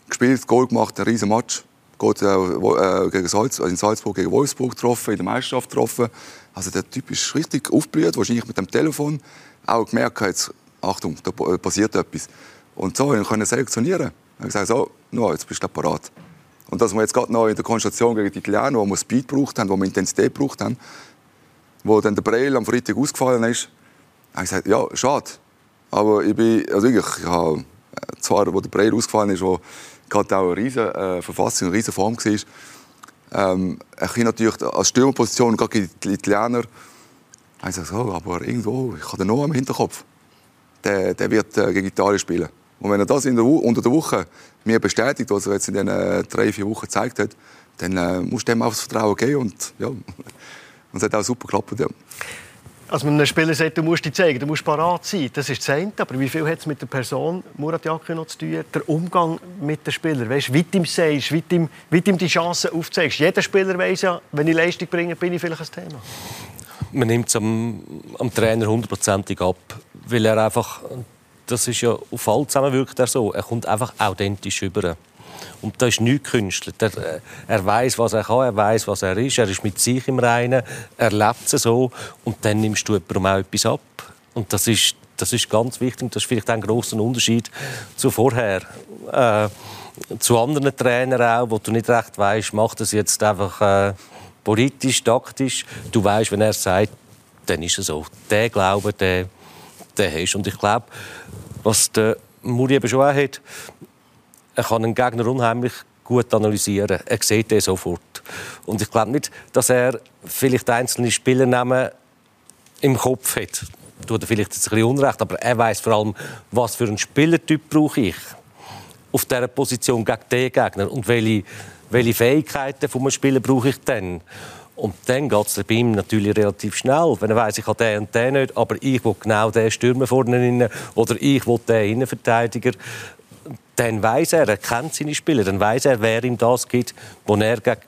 gespielt, Goal gemacht, ein riesen Match. Geht, äh, äh, gegen Salz, also in Salzburg gegen Wolfsburg getroffen, in der Meisterschaft getroffen. Also der Typ ist richtig aufgeblüht, wahrscheinlich mit dem Telefon. Auch gemerkt, jetzt, Achtung, da passiert etwas. Und so können selektionieren. Ich gesagt, so, no, jetzt bist du parat. Und dass wir jetzt gerade noch in der Konstellation gegen die Italiener, wo wir Speed gebraucht haben, wo wir Intensität gebraucht haben, wo dann der Breil am Freitag ausgefallen ist, habe ich gesagt, ja, schade. Aber ich bin, also ich habe, äh, zwar, wo der Breil ausgefallen ist, wo gerade auch eine riesige äh, Verfassung, eine riesige Form war, ähm, ich natürlich als Stürmerposition, gerade gegen die Italiener, habe ich gesagt, so, aber irgendwo, ich habe den noch im Hinterkopf. Der, der wird äh, gegen Italien spielen. Und wenn er das in der, unter der Woche mir bestätigt, was er jetzt in den äh, drei, vier Wochen gezeigt hat, dann äh, musst du dem auch das Vertrauen geben. Und, ja, und es hat auch super geklappt. Ja. Als man einem Spieler sagt, du musst dich zeigen, du musst parat sein, das ist das eine. Aber wie viel hat es mit der Person Murat Yakin noch zu tun? Der Umgang mit den Spielern. Weißt, wie du ihm sagst, wie du ihm, wie du ihm die Chancen aufzeigst. Jeder Spieler weiß ja, wenn ich Leistung bringe, bin ich vielleicht ein Thema. Man nimmt es am, am Trainer hundertprozentig ab, weil er einfach das ist ja auf alle zusammen wirkt er so. Er kommt einfach authentisch über. Und da ist nichts. Er, äh, er weiß, was er kann, er weiß, was er ist. Er ist mit sich im Reinen, er lebt es so. Und dann nimmst du jemandem auch etwas ab. Und das ist, das ist ganz wichtig. Das ist vielleicht ein großer Unterschied zu vorher. Äh, zu anderen Trainern auch, wo du nicht recht weißt, macht das jetzt einfach äh, politisch, taktisch. Du weißt, wenn er sagt, dann ist es so. Der Glaube, der, der hast. Und ich glaube, was der Muri eben schon auch hat, er kann einen Gegner unheimlich gut analysieren. Er sieht den sofort. Und ich glaube nicht, dass er vielleicht einzelne Spielernamen im Kopf hat. Tut er vielleicht jetzt ein bisschen Unrecht, aber er weiß vor allem, was für einen Spielertyp brauche ich auf dieser Position gegen den Gegner und welche, welche Fähigkeiten einem Spieler brauche ich dann. Und dann geht es bei ihm natürlich relativ schnell. Wenn er weiss, ich habe den und den nicht, aber ich will genau den Stürmer vorne rein oder ich will den Innenverteidiger, dann weiß er, er kennt seine Spieler, dann weiß er, wer ihm das gibt, wo er gegen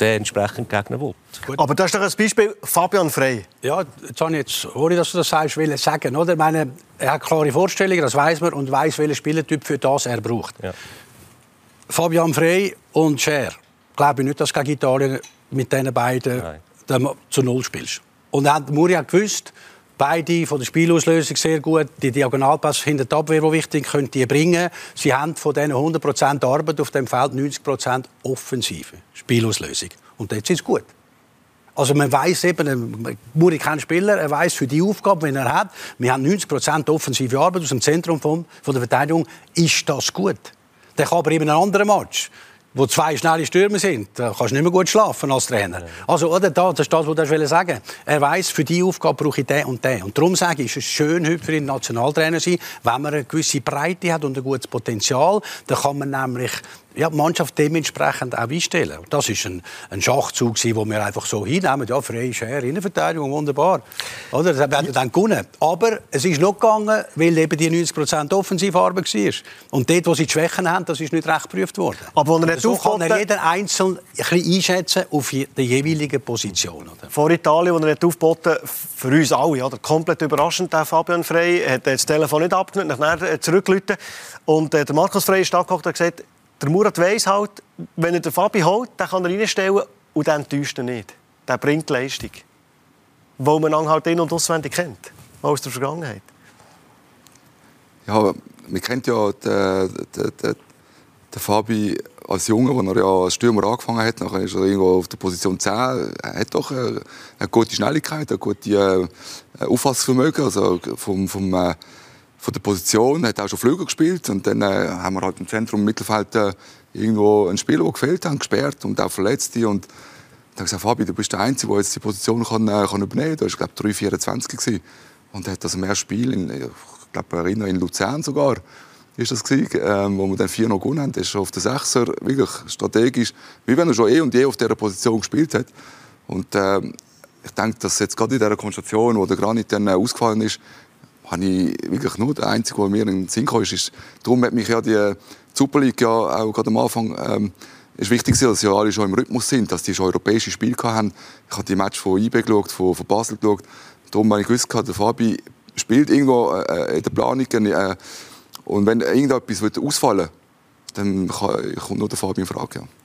den entsprechenden Gegner will. Aber das ist doch ein Beispiel Fabian Frey. Ja, Gianni, jetzt ohne dass du das sagst, will ich sagen, oder? Ich meine, er hat klare Vorstellungen, das weiß man, und weiß, welchen Spielertyp für das er braucht. Ja. Fabian Frey und Scher, glaube ich nicht, dass gegen Italien mit diesen beiden zu Null spielst. Und dann hat Muri gewusst, beide von der Spielauslösung sehr gut, die Diagonalpass hinter der Abwehr, die wichtig, können die bringen. Sie haben von diesen 100% Arbeit auf dem Feld 90% Offensive, Spielauslösung. Und jetzt ist es gut. Also man weiß eben, Muri kein Spieler, er weiß für die Aufgabe, die er hat, wir haben 90% offensive Arbeit aus dem Zentrum von, von der Verteidigung, ist das gut. Dann kann aber eben ein anderer Match wo zwei schnelle Stürmer sind, da kannst du nicht mehr gut schlafen als Trainer. Also, oder, das ist das, was ich sagen wollte. Er weiß, für diese Aufgabe brauche ich den und den. Und darum sage ich, ist es schön, heute für ihn Nationaltrainer zu sein, wenn man eine gewisse Breite hat und ein gutes Potenzial, dann kann man nämlich ja, die Mannschaft dementsprechend auch einstellen. Das war ein, ein Schachzug, den wir einfach so hinnehmen. Ja, freie Schere, Innenverteidigung, wunderbar. Oder? Das werden dann gewonnen. Aber es ist noch gegangen, weil eben die 90% Offensivarbeit war. Und dort, wo sie die Schwächen haben, das ist nicht recht geprüft worden. Aber wenn er nicht so kann er jeden Einzelnen ein bisschen einschätzen auf die jeweilige Position. Oder? Vor Italien, wo er nicht aufgeboten für uns alle, oder? komplett überraschend, der Fabian Frey, hat das Telefon nicht abgenommen, nachher zurückgerufen. Und äh, der Markus Frey ist da und hat gesagt, der Murat weiss halt, wenn er den Fabi holt, dann kann er reinstellen und dann täuscht er nicht. Der bringt Leistung. Weil man ihn halt in- und auswendig kennt. Aus der Vergangenheit. Ja, man kennt ja den, den, den, den Fabi als Junge, als er ja als Stürmer angefangen hat. Nachher ist er irgendwo auf der Position 10. Er hat doch eine, eine gute Schnelligkeit, ein gutes äh, Auffassungsvermögen. Also vom, vom, äh, von der Position, hat auch schon Flügel gespielt und dann äh, haben wir halt im Zentrum im Mittelfeld äh, irgendwo einen Spieler, der gefehlt hat, gesperrt und auch Verletzte und dann gesagt, Fabi, du bist der Einzige, der jetzt die Position kann, äh, kann übernehmen kann. Du warst, glaube ich, 3,24 und hat das ersten Spiel, in, ich glaube, erinnere in Luzern sogar, ist das gewesen, ähm, wo wir dann 4 noch gewonnen haben. Der ist schon auf der Sechser wirklich strategisch, wie wenn er schon eh und je auf dieser Position gespielt hat. Und ähm, ich denke, dass jetzt gerade in dieser Konstellation, wo der Granit dann äh, ausgefallen ist, habe ich wirklich nur der Einzige, der mir in den Sinn kam, ist, darum hat mich ja die Super League ja auch gerade am Anfang ähm, ist wichtig, dass ja alle schon im Rhythmus sind, dass die schon europäische Spiele haben. Ich habe die Match von IB geschaut, von, von Basel geschaut. Darum habe ich gewusst, der Fabi spielt irgendwo äh, in der Planung. Äh, und wenn irgendetwas ausfallen will, dann kommt nur der Fabi in Frage. Ja.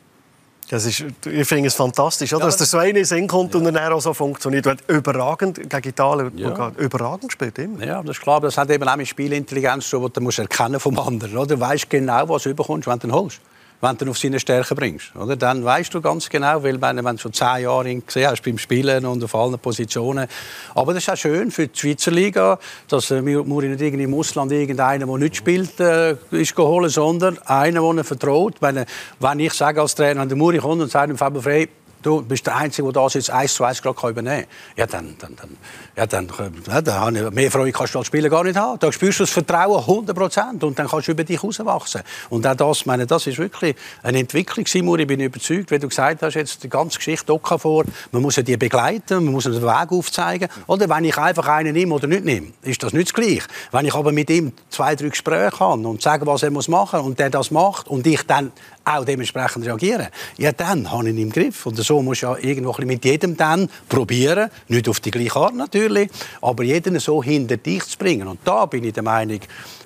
Das ist, ich finde es fantastisch, oder? Ja, dass der so eine Sinn kommt ja. und dann auch so funktioniert. Du überragend gegen Italien ja. überragend gespielt immer. Ja, das ist klar. Das hat eben auch mit Spielintelligenz, so, du musst erkennen vom anderen. Oder? Du weißt genau, was du überkommst, wenn du ihn holst wenn du ihn auf seine Stärke bringst. Oder? Dann weißt du ganz genau, weil wenn du schon zehn Jahre ihn gesehen hast beim Spielen und auf allen Positionen. Aber das ist auch schön für die Schweizer Liga, dass äh, Muri nicht irgendwie im Ausland irgendeinen, der nicht spielt, äh, ist geholt, sondern einen, der er vertraut. Wenn, wenn ich sage als Trainer, wenn der Muri kommt und sagt, Fabio Frey, du bist der Einzige, der das jetzt eins zu eins gerade übernehmen kann. Ja, dann, dann, dann, ja, dann, ja, dann mehr Freude kannst du als Spieler gar nicht haben. Da spürst du das Vertrauen 100 Prozent und dann kannst du über dich herauswachsen. Und auch das, meine, das ist wirklich eine Entwicklung, Simon. Ich bin überzeugt, wie du gesagt hast, jetzt die ganze Geschichte auch vor. Man muss ja die begleiten, man muss den Weg aufzeigen. Oder wenn ich einfach einen nehme oder nicht nehme, ist das nicht das Gleiche. Wenn ich aber mit ihm zwei, drei Gespräche habe und sage, was er muss machen und der das macht und ich dann auch dementsprechend reagieren, ja, dann habe ich ihn im Griff. Und so muss ja irgendwo mit jedem dann probieren, nicht auf die gleiche Art natürlich, aber jeden so hinter dich zu bringen. Und da bin ich der Meinung,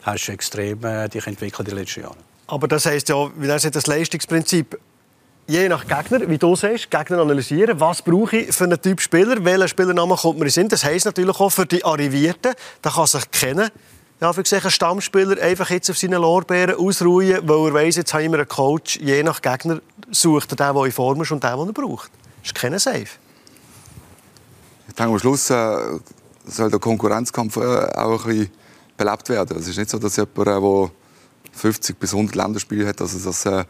hast du extrem äh, dich entwickelt in den letzten Jahren. Aber das heisst ja, wie das, das Leistungsprinzip, je nach Gegner, wie du sagst, Gegner analysieren, was brauche ich für einen Typ Spieler, welcher Spielernamen kommt mir in Sinn. Das heisst natürlich auch für die Arrivierten, da kann sich kennen ja, für einen Stammspieler einfach jetzt auf seinen Lorbeeren ausruhen, weil er weiss, jetzt habe ich einen Coach, je nach Gegner sucht er den, der in Form ist und den, den er braucht. Das ist kein Safe. Ich denke, am Schluss äh, soll der Konkurrenzkampf äh, auch ein bisschen belebt werden. Es ist nicht so, dass jemand, der 50 bis 100 Länderspiele hat, dass er das äh,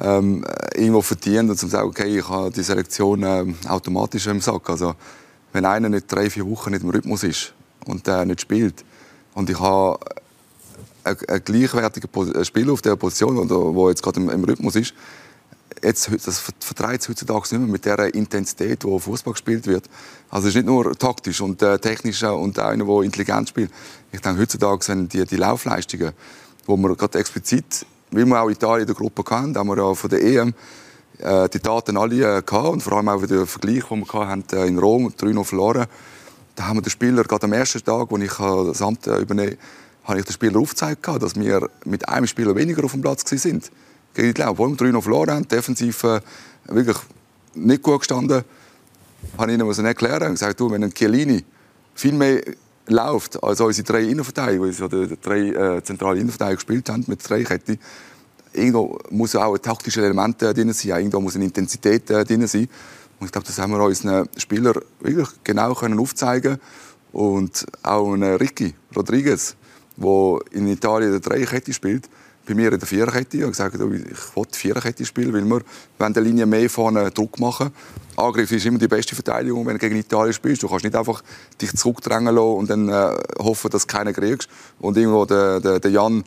ähm, irgendwo verdient und zu sagen, okay, ich habe die Selektion äh, automatisch im Sack. Also, wenn einer nicht drei, vier Wochen nicht im Rhythmus ist und äh, nicht spielt, und ich habe einen gleichwertigen Spieler auf der Position, der jetzt gerade im, Rhythmus ist. Jetzt, das vertreibt es heutzutage nicht mehr mit der Intensität, die Fußball gespielt wird. Also es ist nicht nur taktisch und äh, technisch und einer, der intelligent spielt. Ich denke, heutzutage sind die, die Laufleistungen, wo wir gerade explizit, wie wir auch Italien in der Gruppe hatten, haben wir ja von der EM äh, die Daten alle äh, gehabt und vor allem auch den Vergleich, den wir hatten, äh, in Rom 3 verloren da haben wir den Spieler gerade am ersten Tag, wo ich äh, das Amt äh, übernehme, habe ich den Spieler aufgezeigt, dass wir mit einem Spieler weniger auf dem Platz sind. gegen die Lau. Obwohl wir 3 noch verloren haben, defensiv äh, wirklich nicht gut gestanden, habe ich ihnen müssen erklären und gesagt, du, wenn ein Chiellini viel mehr läuft als unsere drei Innenverteidiger, die drei äh, zentrale Innenverteidiger gespielt haben mit drei Ketten, irgendwo muss auch ein taktisches Element äh, drin sein, irgendwo muss eine Intensität äh, drin sein. Und ich glaube, das haben wir unseren Spielern wirklich genau können aufzeigen und auch einen Ricky Rodriguez, der in Italien der Dreierkette spielt, bei mir in der Viererkette. Ich habe gesagt, ich will die Viererkette spielen, weil wir wenn der Linie mehr vorne Druck machen. Angriff ist immer die beste Verteidigung, wenn du gegen Italien spielst. Du kannst nicht einfach dich zurückdrängen lassen und dann äh, hoffen, dass du keinen kriegst. Und irgendwo der, der, der Jan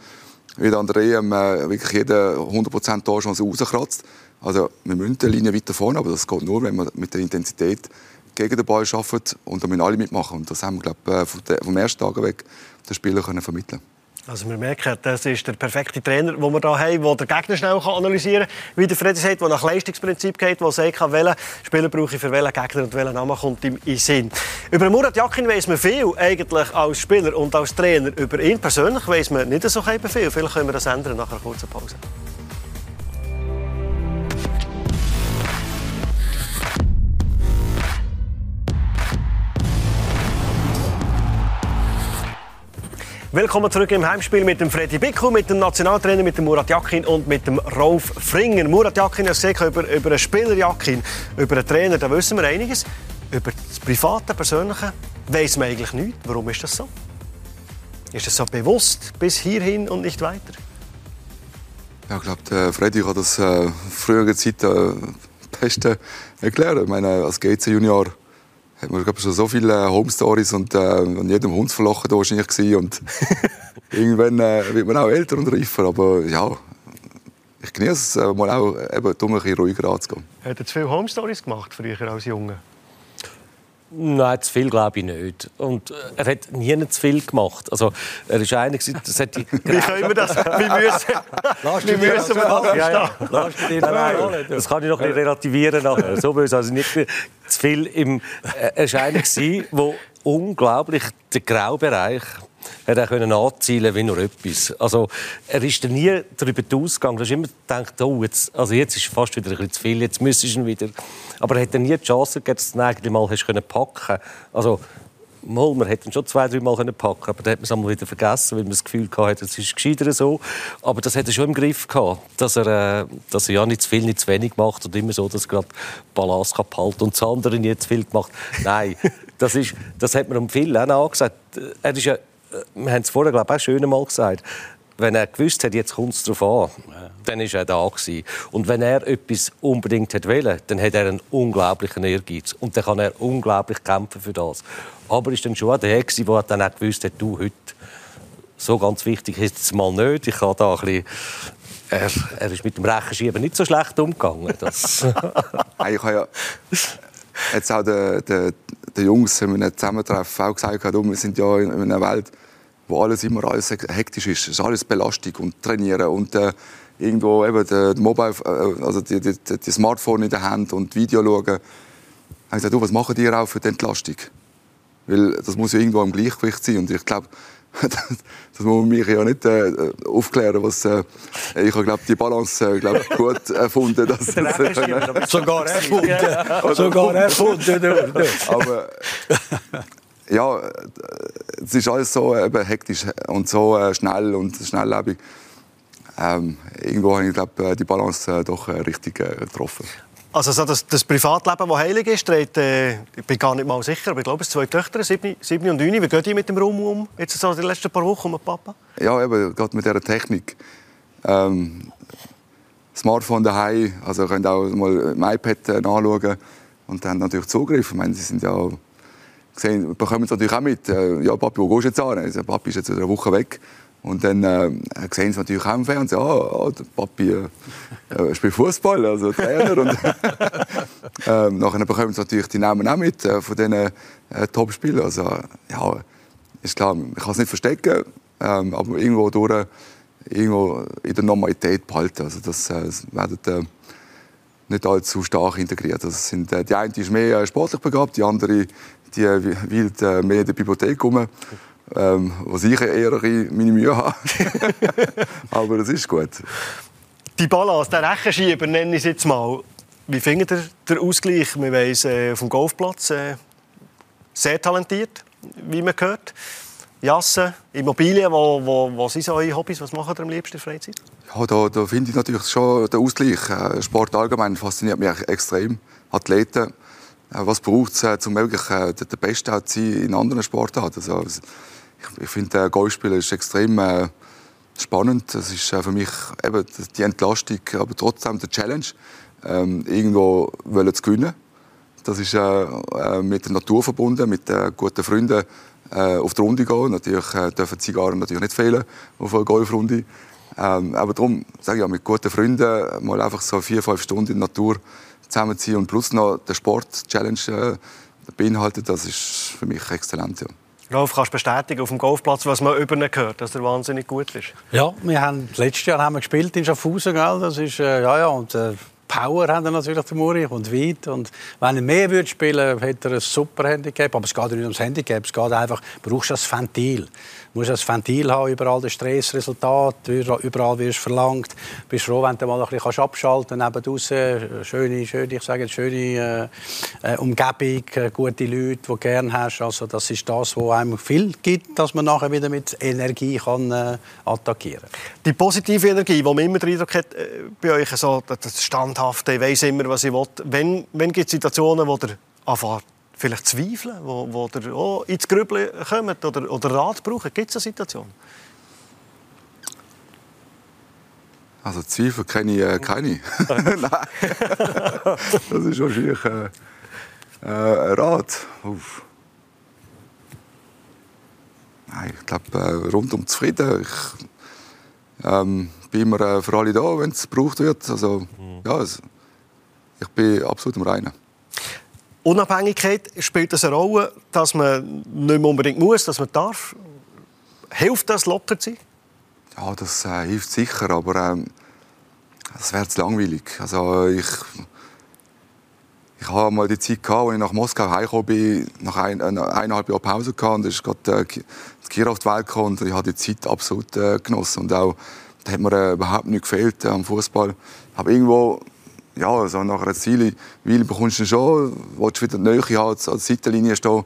an der EM äh, wirklich jede 100% Torchance rauskratzt. Also wir müssen die Linie weiter vorne, aber das geht nur, wenn wir mit der Intensität gegen den Ball arbeiten und da müssen alle mitmachen. Und das haben wir, glaube ich, vom ersten Tag weg den Spielern vermitteln also wir merken, das ist der perfekte Trainer, den wir hier haben, der den Gegner schnell analysieren kann. Wie der Freddy sagt, der nach Leistungsprinzip geht, der sagt, welchen Spieler brauche ich für welchen Gegner und welchen Namen kommt ihm in Sinn. Über Murat Yakin weiss man viel, eigentlich als Spieler und als Trainer. Über ihn persönlich weiss man nicht so viel. Vielleicht können wir das ändern nach einer kurzen Pause. Willkommen zurück im Heimspiel mit dem Freddy Bickel, mit dem Nationaltrainer, mit dem Murat Yakin und mit dem Rolf Fringer. Murat Yakin, ich sehe über, über einen Spieler Yakin, über einen Trainer, da wissen wir einiges. Über das Private, Persönliche weiß man eigentlich nichts. Warum ist das so? Ist das so bewusst bis hierhin und nicht weiter? Ja, ich glaube, Freddy hat das äh, frühere Zeit äh, beste erklärt. Ich meine, als GC Junior hat man glaub, schon so viele äh, Home Stories und äh, an jedem Hund verlochen da wahrscheinlich gewesen. und irgendwann äh, wird man auch älter und reifer, aber ja, ich genieße es äh, mal auch eben, um ein bisschen ruhiger anzugehen. Hat er zu viele Home Stories gemacht früher als Junge? Nein, zu viel glaube ich nicht. Und äh, er hat nie zu viel gemacht. Also, er ist einer, das hat die Wie können wir das? Wie müssen, wie müssen wir das ja, ja. Nein, Das kann ich noch ein relativieren. Nachher. So böse. Also nicht zu viel im... Äh, er war einer, der unglaublich den Graubereich hat er können anzielen wie nur etwas. Also, er ist nie darüber ausgegangen. Du hast immer gedacht, oh, jetzt, also jetzt ist fast wieder ein bisschen zu viel, jetzt müsstest du ihn wieder... Aber er hat nie die Chance gegeben, dass du ihn eigentlich mal hast können packen Also, mal, man hätte ihn schon zwei, drei Mal packen können, aber dann hat man es einmal wieder vergessen, weil man das Gefühl hatte, es ist gescheiter so. Aber das hat er schon im Griff gehabt, dass er, äh, dass er ja nicht zu viel, nicht zu wenig macht und immer so, dass er gerade Balance kann behalten und das andere nicht zu viel gemacht. Nein, das, ist, das hat man um viel auch angesagt. Er ist ja wir haben es vorher glaube ich, auch schön mal gesagt, wenn er gewusst hat, jetzt kommt es darauf an, dann war er da gewesen. Und wenn er etwas unbedingt hat wollen, dann hat er einen unglaublichen Ehrgeiz. Und dann kann er unglaublich kämpfen für das. Aber ist dann schon der der dann auch gewusst hat, du, heute, so ganz wichtig ist es mal nicht. Ich habe da ein bisschen er, er ist mit dem Rechenschieben nicht so schlecht umgegangen. Das ich habe ja jetzt auch den, den, den Jungs in einem Zusammentreffen auch gesagt, wir sind ja in einer Welt, wo alles immer alles hektisch ist. Es ist alles Belastung und Trainieren und äh, irgendwo eben der Mobile, äh, also die, die, die, Smartphone in der Hand und Video schauen. Ich habe gesagt, du, was machen die auch für die Entlastung? Weil das muss ja irgendwo im Gleichgewicht sein und ich glaube, das muss man mich ja nicht äh, aufklären, was äh, ich glaube die Balance äh, glaub, gut erfunden, dass das, äh, sogar erfunden, sogar erfunden. Aber ja, es ist alles so eben, hektisch und so äh, schnell und schnelllebig. Ähm, irgendwo habe ich glaube äh, die Balance äh, doch äh, richtig äh, getroffen. Also so das, das, Privatleben, das heilig ist, trägt, äh, ich bin gar nicht mal sicher, aber ich glaube, es zwei Töchter, sieben, und neun. Wie gehen die mit dem Raum um, jetzt so die letzten paar Wochen mit Papa? Ja, eben, gerade mit dieser Technik. Ähm, Smartphone daheim, also könnt auch mal im iPad äh, nachschauen und dann natürlich Zugriff. Ich meine, sie sind ja gesehen, bekommen es natürlich auch mit. Äh, ja, Papi, wo gehst du jetzt an? Also, Papi ist jetzt eine Woche weg. Und dann äh, sehen sie natürlich auch im Fernsehen, ah, der Papi äh, äh spielt Fußball, also Trainer. und äh, nachher bekommen sie natürlich die Namen auch mit äh, von diesen äh, Top-Spielern. Also, ja, ist klar, ich kann es nicht verstecken, ähm, aber irgendwo durch, irgendwo in der Normalität behalten. Also das, äh, das werden äh, nicht allzu stark integriert. Also sind, äh, die eine ist mehr sportlich begabt, die andere die wild äh, mehr in der Bibliothek rum, ähm, was ich eher meine Mühe habe. Aber das ist gut. Die Balance, der Rechenschieber nenne ich es jetzt mal. Wie findet ihr den Ausgleich? Wir weiss, äh, auf dem Golfplatz äh, sehr talentiert, wie man hört. Jassen, Immobilien, wo, wo, was sind so eure Hobbys? Was macht ihr am liebsten in der Freizeit? Ja, da, da finde ich natürlich schon den Ausgleich. Äh, Sport allgemein fasziniert mich extrem. Athleten, äh, was braucht es, äh, um wirklich der Beste zu sein in anderen Sportarten? Also, ich, finde, Golfspielen ist extrem äh, spannend. Das ist für mich eben die Entlastung, aber trotzdem die Challenge, ähm, irgendwo zu gewinnen. Das ist äh, mit der Natur verbunden, mit äh, guten Freunden äh, auf die Runde gehen. Natürlich äh, dürfen Zigarren natürlich nicht fehlen auf einer Golfrunde. Ähm, aber darum sage ich ja, mit guten Freunden mal einfach so vier, fünf Stunden in der Natur zusammenziehen und plus noch der Sport-Challenge äh, beinhaltet, das ist für mich exzellent. Ja. Rolf, kannst du bestätigen auf dem Golfplatz, was man über ihn hört, dass er wahnsinnig gut ist? Ja, wir haben, letztes Jahr haben wir gespielt in Schaffhausen, gell? das ist, äh, ja, ja, und, äh, Power hat er natürlich, der Muri, und weit. Und wenn er mehr würde spielen würde, hätte er ein super Handicap. Aber es geht nicht ums Handicap, es geht einfach, du brauchst das Ventil. Du musst ein Ventil haben, überall das Stressresultat, überall wirst du verlangt. Du bist froh, wenn du mal ein bisschen abschalten kannst, neben draussen, schöne, schöne, ich sage schöne äh, äh, Umgebung, äh, gute Leute, die du gerne hast. Also das ist das, was einem viel gibt, dass man nachher wieder mit Energie kann, äh, attackieren kann. Die positive Energie, die man immer den hat, äh, bei euch, so, das Standhafte, ich weiss immer, was ich will. Wenn, wenn gibt es Situationen, wo der anfängt vielleicht zweifeln, wo, wo ihr auch ins Grübeln kommt oder, oder Rat braucht? Gibt es eine Situation? Also Zweifel kenne ich äh, keine. Nein. das ist wahrscheinlich äh, äh, ein Rat. Uff. Nein, ich glaube, äh, rundum zufrieden. Ich ähm, bin immer äh, für alle da, wenn es gebraucht wird. Also, mhm. Ja, also, ich bin absolut im Reinen. Unabhängigkeit spielt das eine Rolle, dass man nicht mehr unbedingt muss, dass man darf. Hilft das, locker zu sein? Ja, das äh, hilft sicher, aber ähm, das wäre zu langweilig. Also ich, ich habe mal die Zeit gehabt, als ich nach Moskau heimgekommen bin, nach ein, äh, eineinhalb Jahren Pause gehabt, und da ist gerade äh, das Kira auf die Welt gekommen und ich habe die Zeit absolut äh, genossen und auch da hat mir äh, überhaupt nicht gefehlt äh, am Fußball. Aber irgendwo ja, also nach einer Ziele, weil bekommst du schon, willst du wieder Nähe haben, als, als Seitenlinie stehen.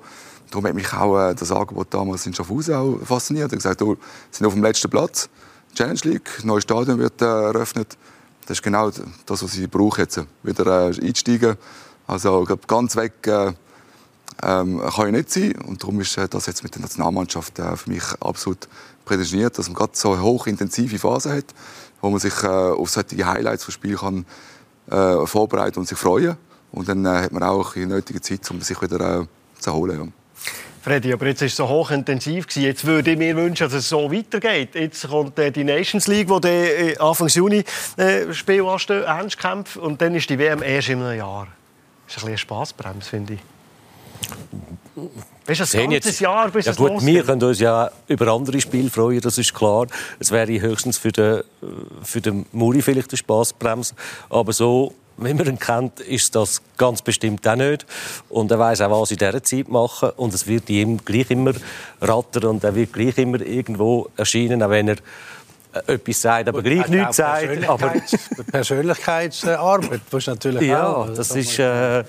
Darum hat mich auch äh, das Angebot damals in Schaffhausen auch fasziniert. Ich habe gesagt, wir sind auf dem letzten Platz, Challenge League, neues Stadion wird äh, eröffnet. Das ist genau das, was ich brauche jetzt, wieder äh, einsteigen. Also glaub, ganz weg äh, ähm, kann ich nicht sein und darum ist das jetzt mit der Nationalmannschaft äh, für mich absolut prädestiniert, dass man gerade so hochintensive Phase hat, wo man sich äh, auf solche Highlights vom Spiel kann äh, vorbereiten und sich freuen. Und dann äh, hat man auch die nötige Zeit, um sich wieder äh, zu erholen. Ja. Freddy, aber jetzt war es so hochintensiv. Jetzt würde ich mir wünschen, dass es so weitergeht. Jetzt kommt äh, die Nations League, wo äh, Anfang Juni äh, Spiel anstehen, Ernstkämpfe. Und dann ist die WM erst in einem Jahr. Das ist ein bisschen eine Spassbremse, finde ich. Weißt du, ein ganzes jetzt, Jahr, bis ja, es gut, losgeht. Wir können uns ja über andere Spiele freuen, das ist klar. Es wäre höchstens für den, für den Muri vielleicht eine Spaßbremse. Aber so, wie man ihn kennt, ist das ganz bestimmt auch nicht. Und er weiß auch, was in dieser Zeit machen. Und es wird ihm gleich immer rattern und er wird gleich immer irgendwo erscheinen, auch wenn er äh, etwas sagt, aber gleich nichts sagt. Aber Persönlichkeitsarbeit, das ist natürlich Ja, auch, das, das ist... Äh,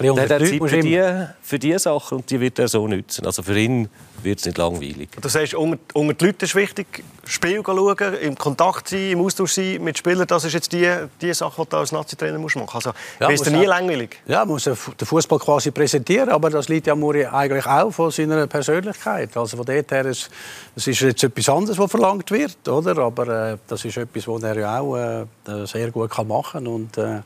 Nein, der Zeit für die, für die Sachen und die wird er so nutzen. Also für ihn wird es nicht langweilig. Du sagst, unter, unter die Leute ist wichtig, Spiel schauen, im Kontakt sein, im Austausch sein mit Spielern. Das ist jetzt die, die Sache, die du als Nazi-Trainer machen musst. Also ja, ist nie langweilig? Ja, muss den Fußball quasi präsentieren, aber das liegt ja Muri eigentlich auch von seiner Persönlichkeit. Also von dort her, es, es ist jetzt etwas anderes, was verlangt wird, oder? Aber äh, das ist etwas, was er ja auch äh, sehr gut kann machen kann. Äh,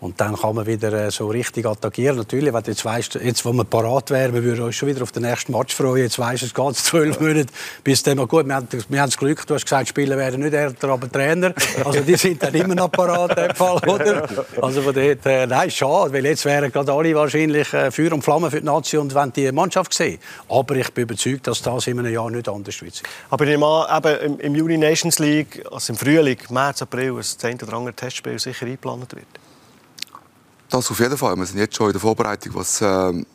und dann kann man wieder äh, so richtig attackieren. Natürlich, wenn du jetzt weißt, jetzt, wo wir parat wären, wir würden uns schon wieder auf den nächsten Match freuen. Jetzt weißt du, es geht zwölf Monate bis dann mal gut. Wir haben, wir haben das Glück, du hast gesagt, Spieler werden nicht älter, aber Trainer. Also die sind dann immer noch parat, in Fall, oder? Also von dort, äh, nein, schade, weil jetzt wären gerade alle wahrscheinlich äh, Feuer und Flamme für die Nation und wollen die Mannschaft sehen. Aber ich bin überzeugt, dass das in einem Jahr nicht anders wird. Aber ich eben im, im Juni Nations League, also im Frühling, März, April, ein 10 oder andere Testspiel sicher eingeplant wird. Das auf jeden Fall. Wir sind jetzt schon in der Vorbereitung, was äh, in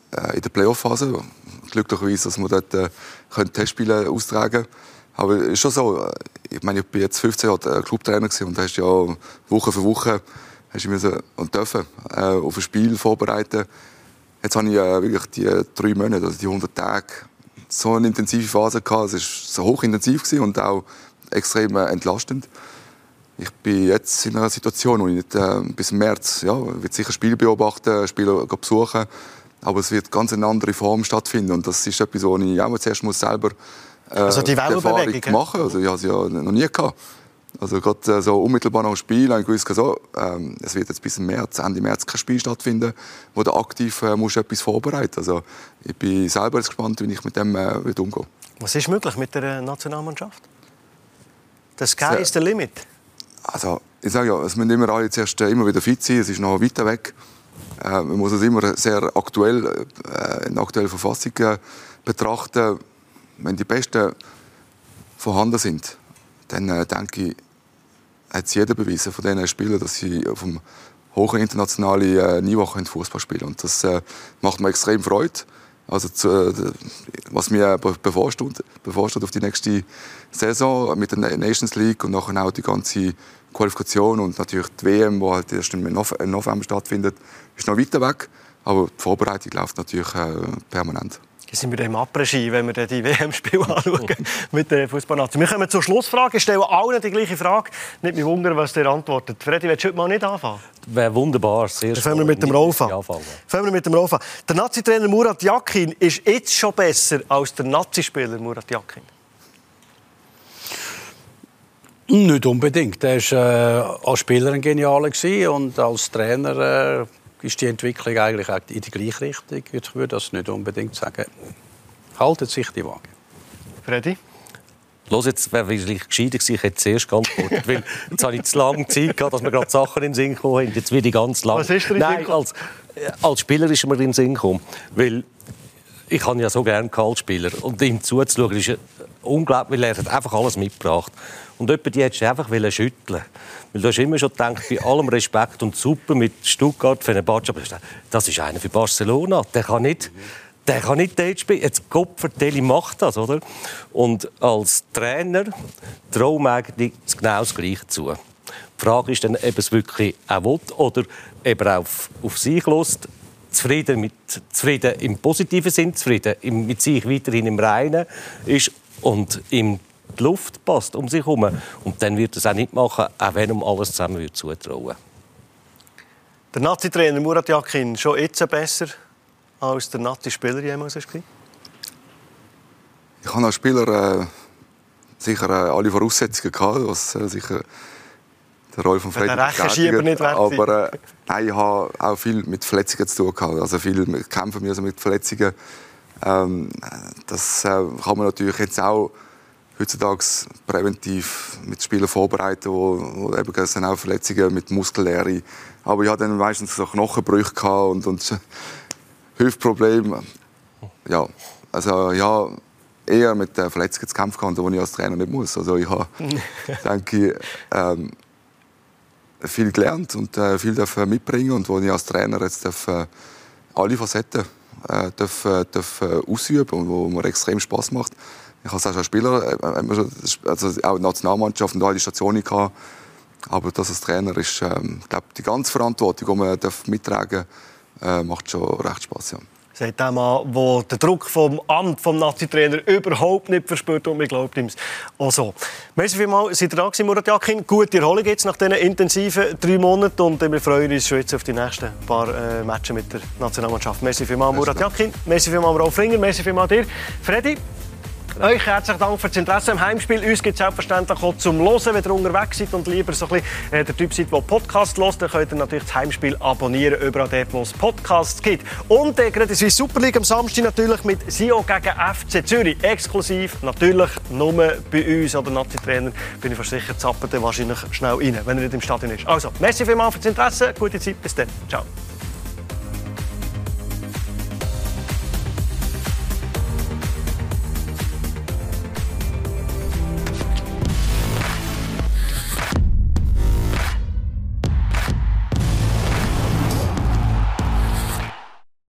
der Playoff-Phase. Glücklicherweise, dass wir dort äh, Testspiele austragen können. Aber es ist schon so, ich meine, ich bin jetzt 15 Jahre Clubtrainer und hast ja Woche für Woche hast du und dürfen äh, auf ein Spiel vorbereiten. Jetzt habe ich äh, wirklich die drei Monate, also die 100 Tage, so eine intensive Phase gehabt. Es war so hochintensiv und auch extrem äh, entlastend. Ich bin jetzt in einer Situation, wo ich nicht, äh, bis März ja, wird sicher Spiele beobachten, Spiele besuchen, aber es wird ganz eine andere Form stattfinden und das ist etwas, wo ich auch zuerst muss selber äh, also die, die Erfahrung machen. Also ich habe sie ja noch nie gehabt. Also gerade äh, so unmittelbar nach dem Spiel habe ich gewusst, so, ähm, es wird jetzt bis März, Ende März kein Spiel stattfinden, wo du aktiv äh, musst etwas vorbereiten Also ich bin selber gespannt, wie ich mit dem äh, umgehe. Was ist möglich mit der äh, Nationalmannschaft? Das Sky ist der Limit. Also ich sage ja, es müssen immer alle zuerst äh, immer wieder fit sein, es ist noch weit weg. Äh, man muss es immer sehr aktuell, äh, in aktueller Verfassung äh, betrachten. Wenn die Besten vorhanden sind, dann äh, denke ich, hat jeder bewiesen von diesen Spielern, dass sie auf einem hohen internationalen äh, Niveau Fußball spielen Und das macht mir extrem Freude. Also zu, äh, was mir bevorsteht, bevorsteht auf die nächste Saison mit der Nations League und nachher auch die ganze Qualifikation und natürlich die WM, die halt erst im November stattfindet, ist noch weiter weg. Aber die Vorbereitung läuft natürlich äh, permanent. Jetzt sind wir im Après-Ski, wenn wir die WM-Spiele anschauen mit der Fußballnation. Wir kommen zur Schlussfrage. Ich stelle allen die gleiche Frage. Nicht mich wundern, was ihr antwortet. Freddy, willst du heute mal nicht anfangen? Wäre wunderbar. Sehr Dann fangen wir mit dem Rolf an. Fangen wir mit dem Rolf an. Der Nazi-Trainer Murat Yakin ist jetzt schon besser als der Nazi-Spieler Murat Yakin. Nicht unbedingt. Er war äh, als Spieler ein Genialer und als Trainer äh, ist die Entwicklung eigentlich in die gleiche Richtung. Ich würde das nicht unbedingt sagen. Haltet sich die Waage. Freddy? Los, jetzt wäre vielleicht gescheiter gewesen, ich hätte zuerst geantwortet, weil jetzt habe ich zu lange Zeit gehabt, dass mir gerade Sachen in den Sinn gekommen Jetzt werde ich ganz lang. Was ist denn Nein, als, äh, als Spieler ist mir in den Sinn gekommen, weil ich habe ja so gerne als Spieler und ihm zuzuschauen ist unglaublich, weil er hat einfach alles mitgebracht. Und jemand, die hättest du einfach schütteln Weil du hast immer schon gedacht, bei allem Respekt und super mit Stuttgart, Fenerbahce, aber das ist einer für Barcelona. Der kann nicht, der kann nicht dort spielen. Jetzt Kopfvertelli macht das, oder? Und als Trainer traue ich eigentlich genau das Gleiche zu. Die Frage ist dann, ob es wirklich auch will oder ob er auf, auf sich lässt zufrieden, mit, zufrieden im positiven Sinn, zufrieden mit sich weiterhin im Reinen ist und ihm die Luft passt um sich herum. Und dann wird er es auch nicht machen, auch wenn um alles zusammen wird zutrauen Der Nazi-Trainer Murat Yakin schon jetzt besser als der Nazi-Spieler jemals war? Ich habe als Spieler äh, sicher äh, alle Voraussetzungen gehabt, was äh, sicher der Roll von Freddy nicht Aber äh, nein, ich habe auch viel mit Verletzungen zu tun gehabt, also viel mit kämpfen müssen mit Verletzungen. Ähm, das äh, kann man natürlich jetzt auch heutzutage präventiv mit Spielern vorbereiten, wo, wo eben es auch Verletzungen mit Muskellehre. Aber ich hatte dann meistens so Knochenbrüche und, und Hüftprobleme. Ja, also ja, eher mit der Verletzungen zu kämpfen wo ich als Trainer nicht muss. Also ich habe, denke ich, ähm, viel gelernt und äh, viel mitbringen und wo ich als Trainer jetzt darf, äh, alle Facetten äh, darf, darf, ausüben und wo mir extrem Spaß macht. Ich habe als Spieler, äh, also auch Nationalmannschaft und alle Stationen gehabt. Aber das als Trainer ist, ähm, glaube die ganze Verantwortung, die man darf mittragen darf, äh, macht schon recht Spaß. Ja sagt der Mann, der den Druck vom Amt vom Nazi-Trainer überhaupt nicht verspürt und mir glaubt ihm auch so. Merci vielmals, seid ihr da gewesen, Murat Yakin. Gute Erholung jetzt nach diesen intensiven drei Monaten und wir freuen uns schon jetzt auf die nächsten paar äh, Matches mit der Nationalmannschaft. Merci vielmals, Murat Yakin. Merci vielmals, Rolf Ringer. Merci vielmals dir, Freddy. Euch herzlichen Dank für das Interesse am Heimspiel. Uns gibt es selbstverständlich auch zum Hören, wenn ihr unterwegs seid und lieber so ein bisschen äh, der Typ seid, der Podcast hört, dann könnt ihr natürlich das Heimspiel abonnieren, überall dort, wo es Podcasts gibt. Und äh, gerade in Super League am Samstag natürlich mit Sio gegen FC Zürich. Exklusiv, natürlich nur bei uns oder Nazi-Trainer. Bin ich versichert, zappen wahrscheinlich schnell rein, wenn er nicht im Stadion ist. Also, merci vielmals für das Interesse, gute Zeit, bis dann. Ciao.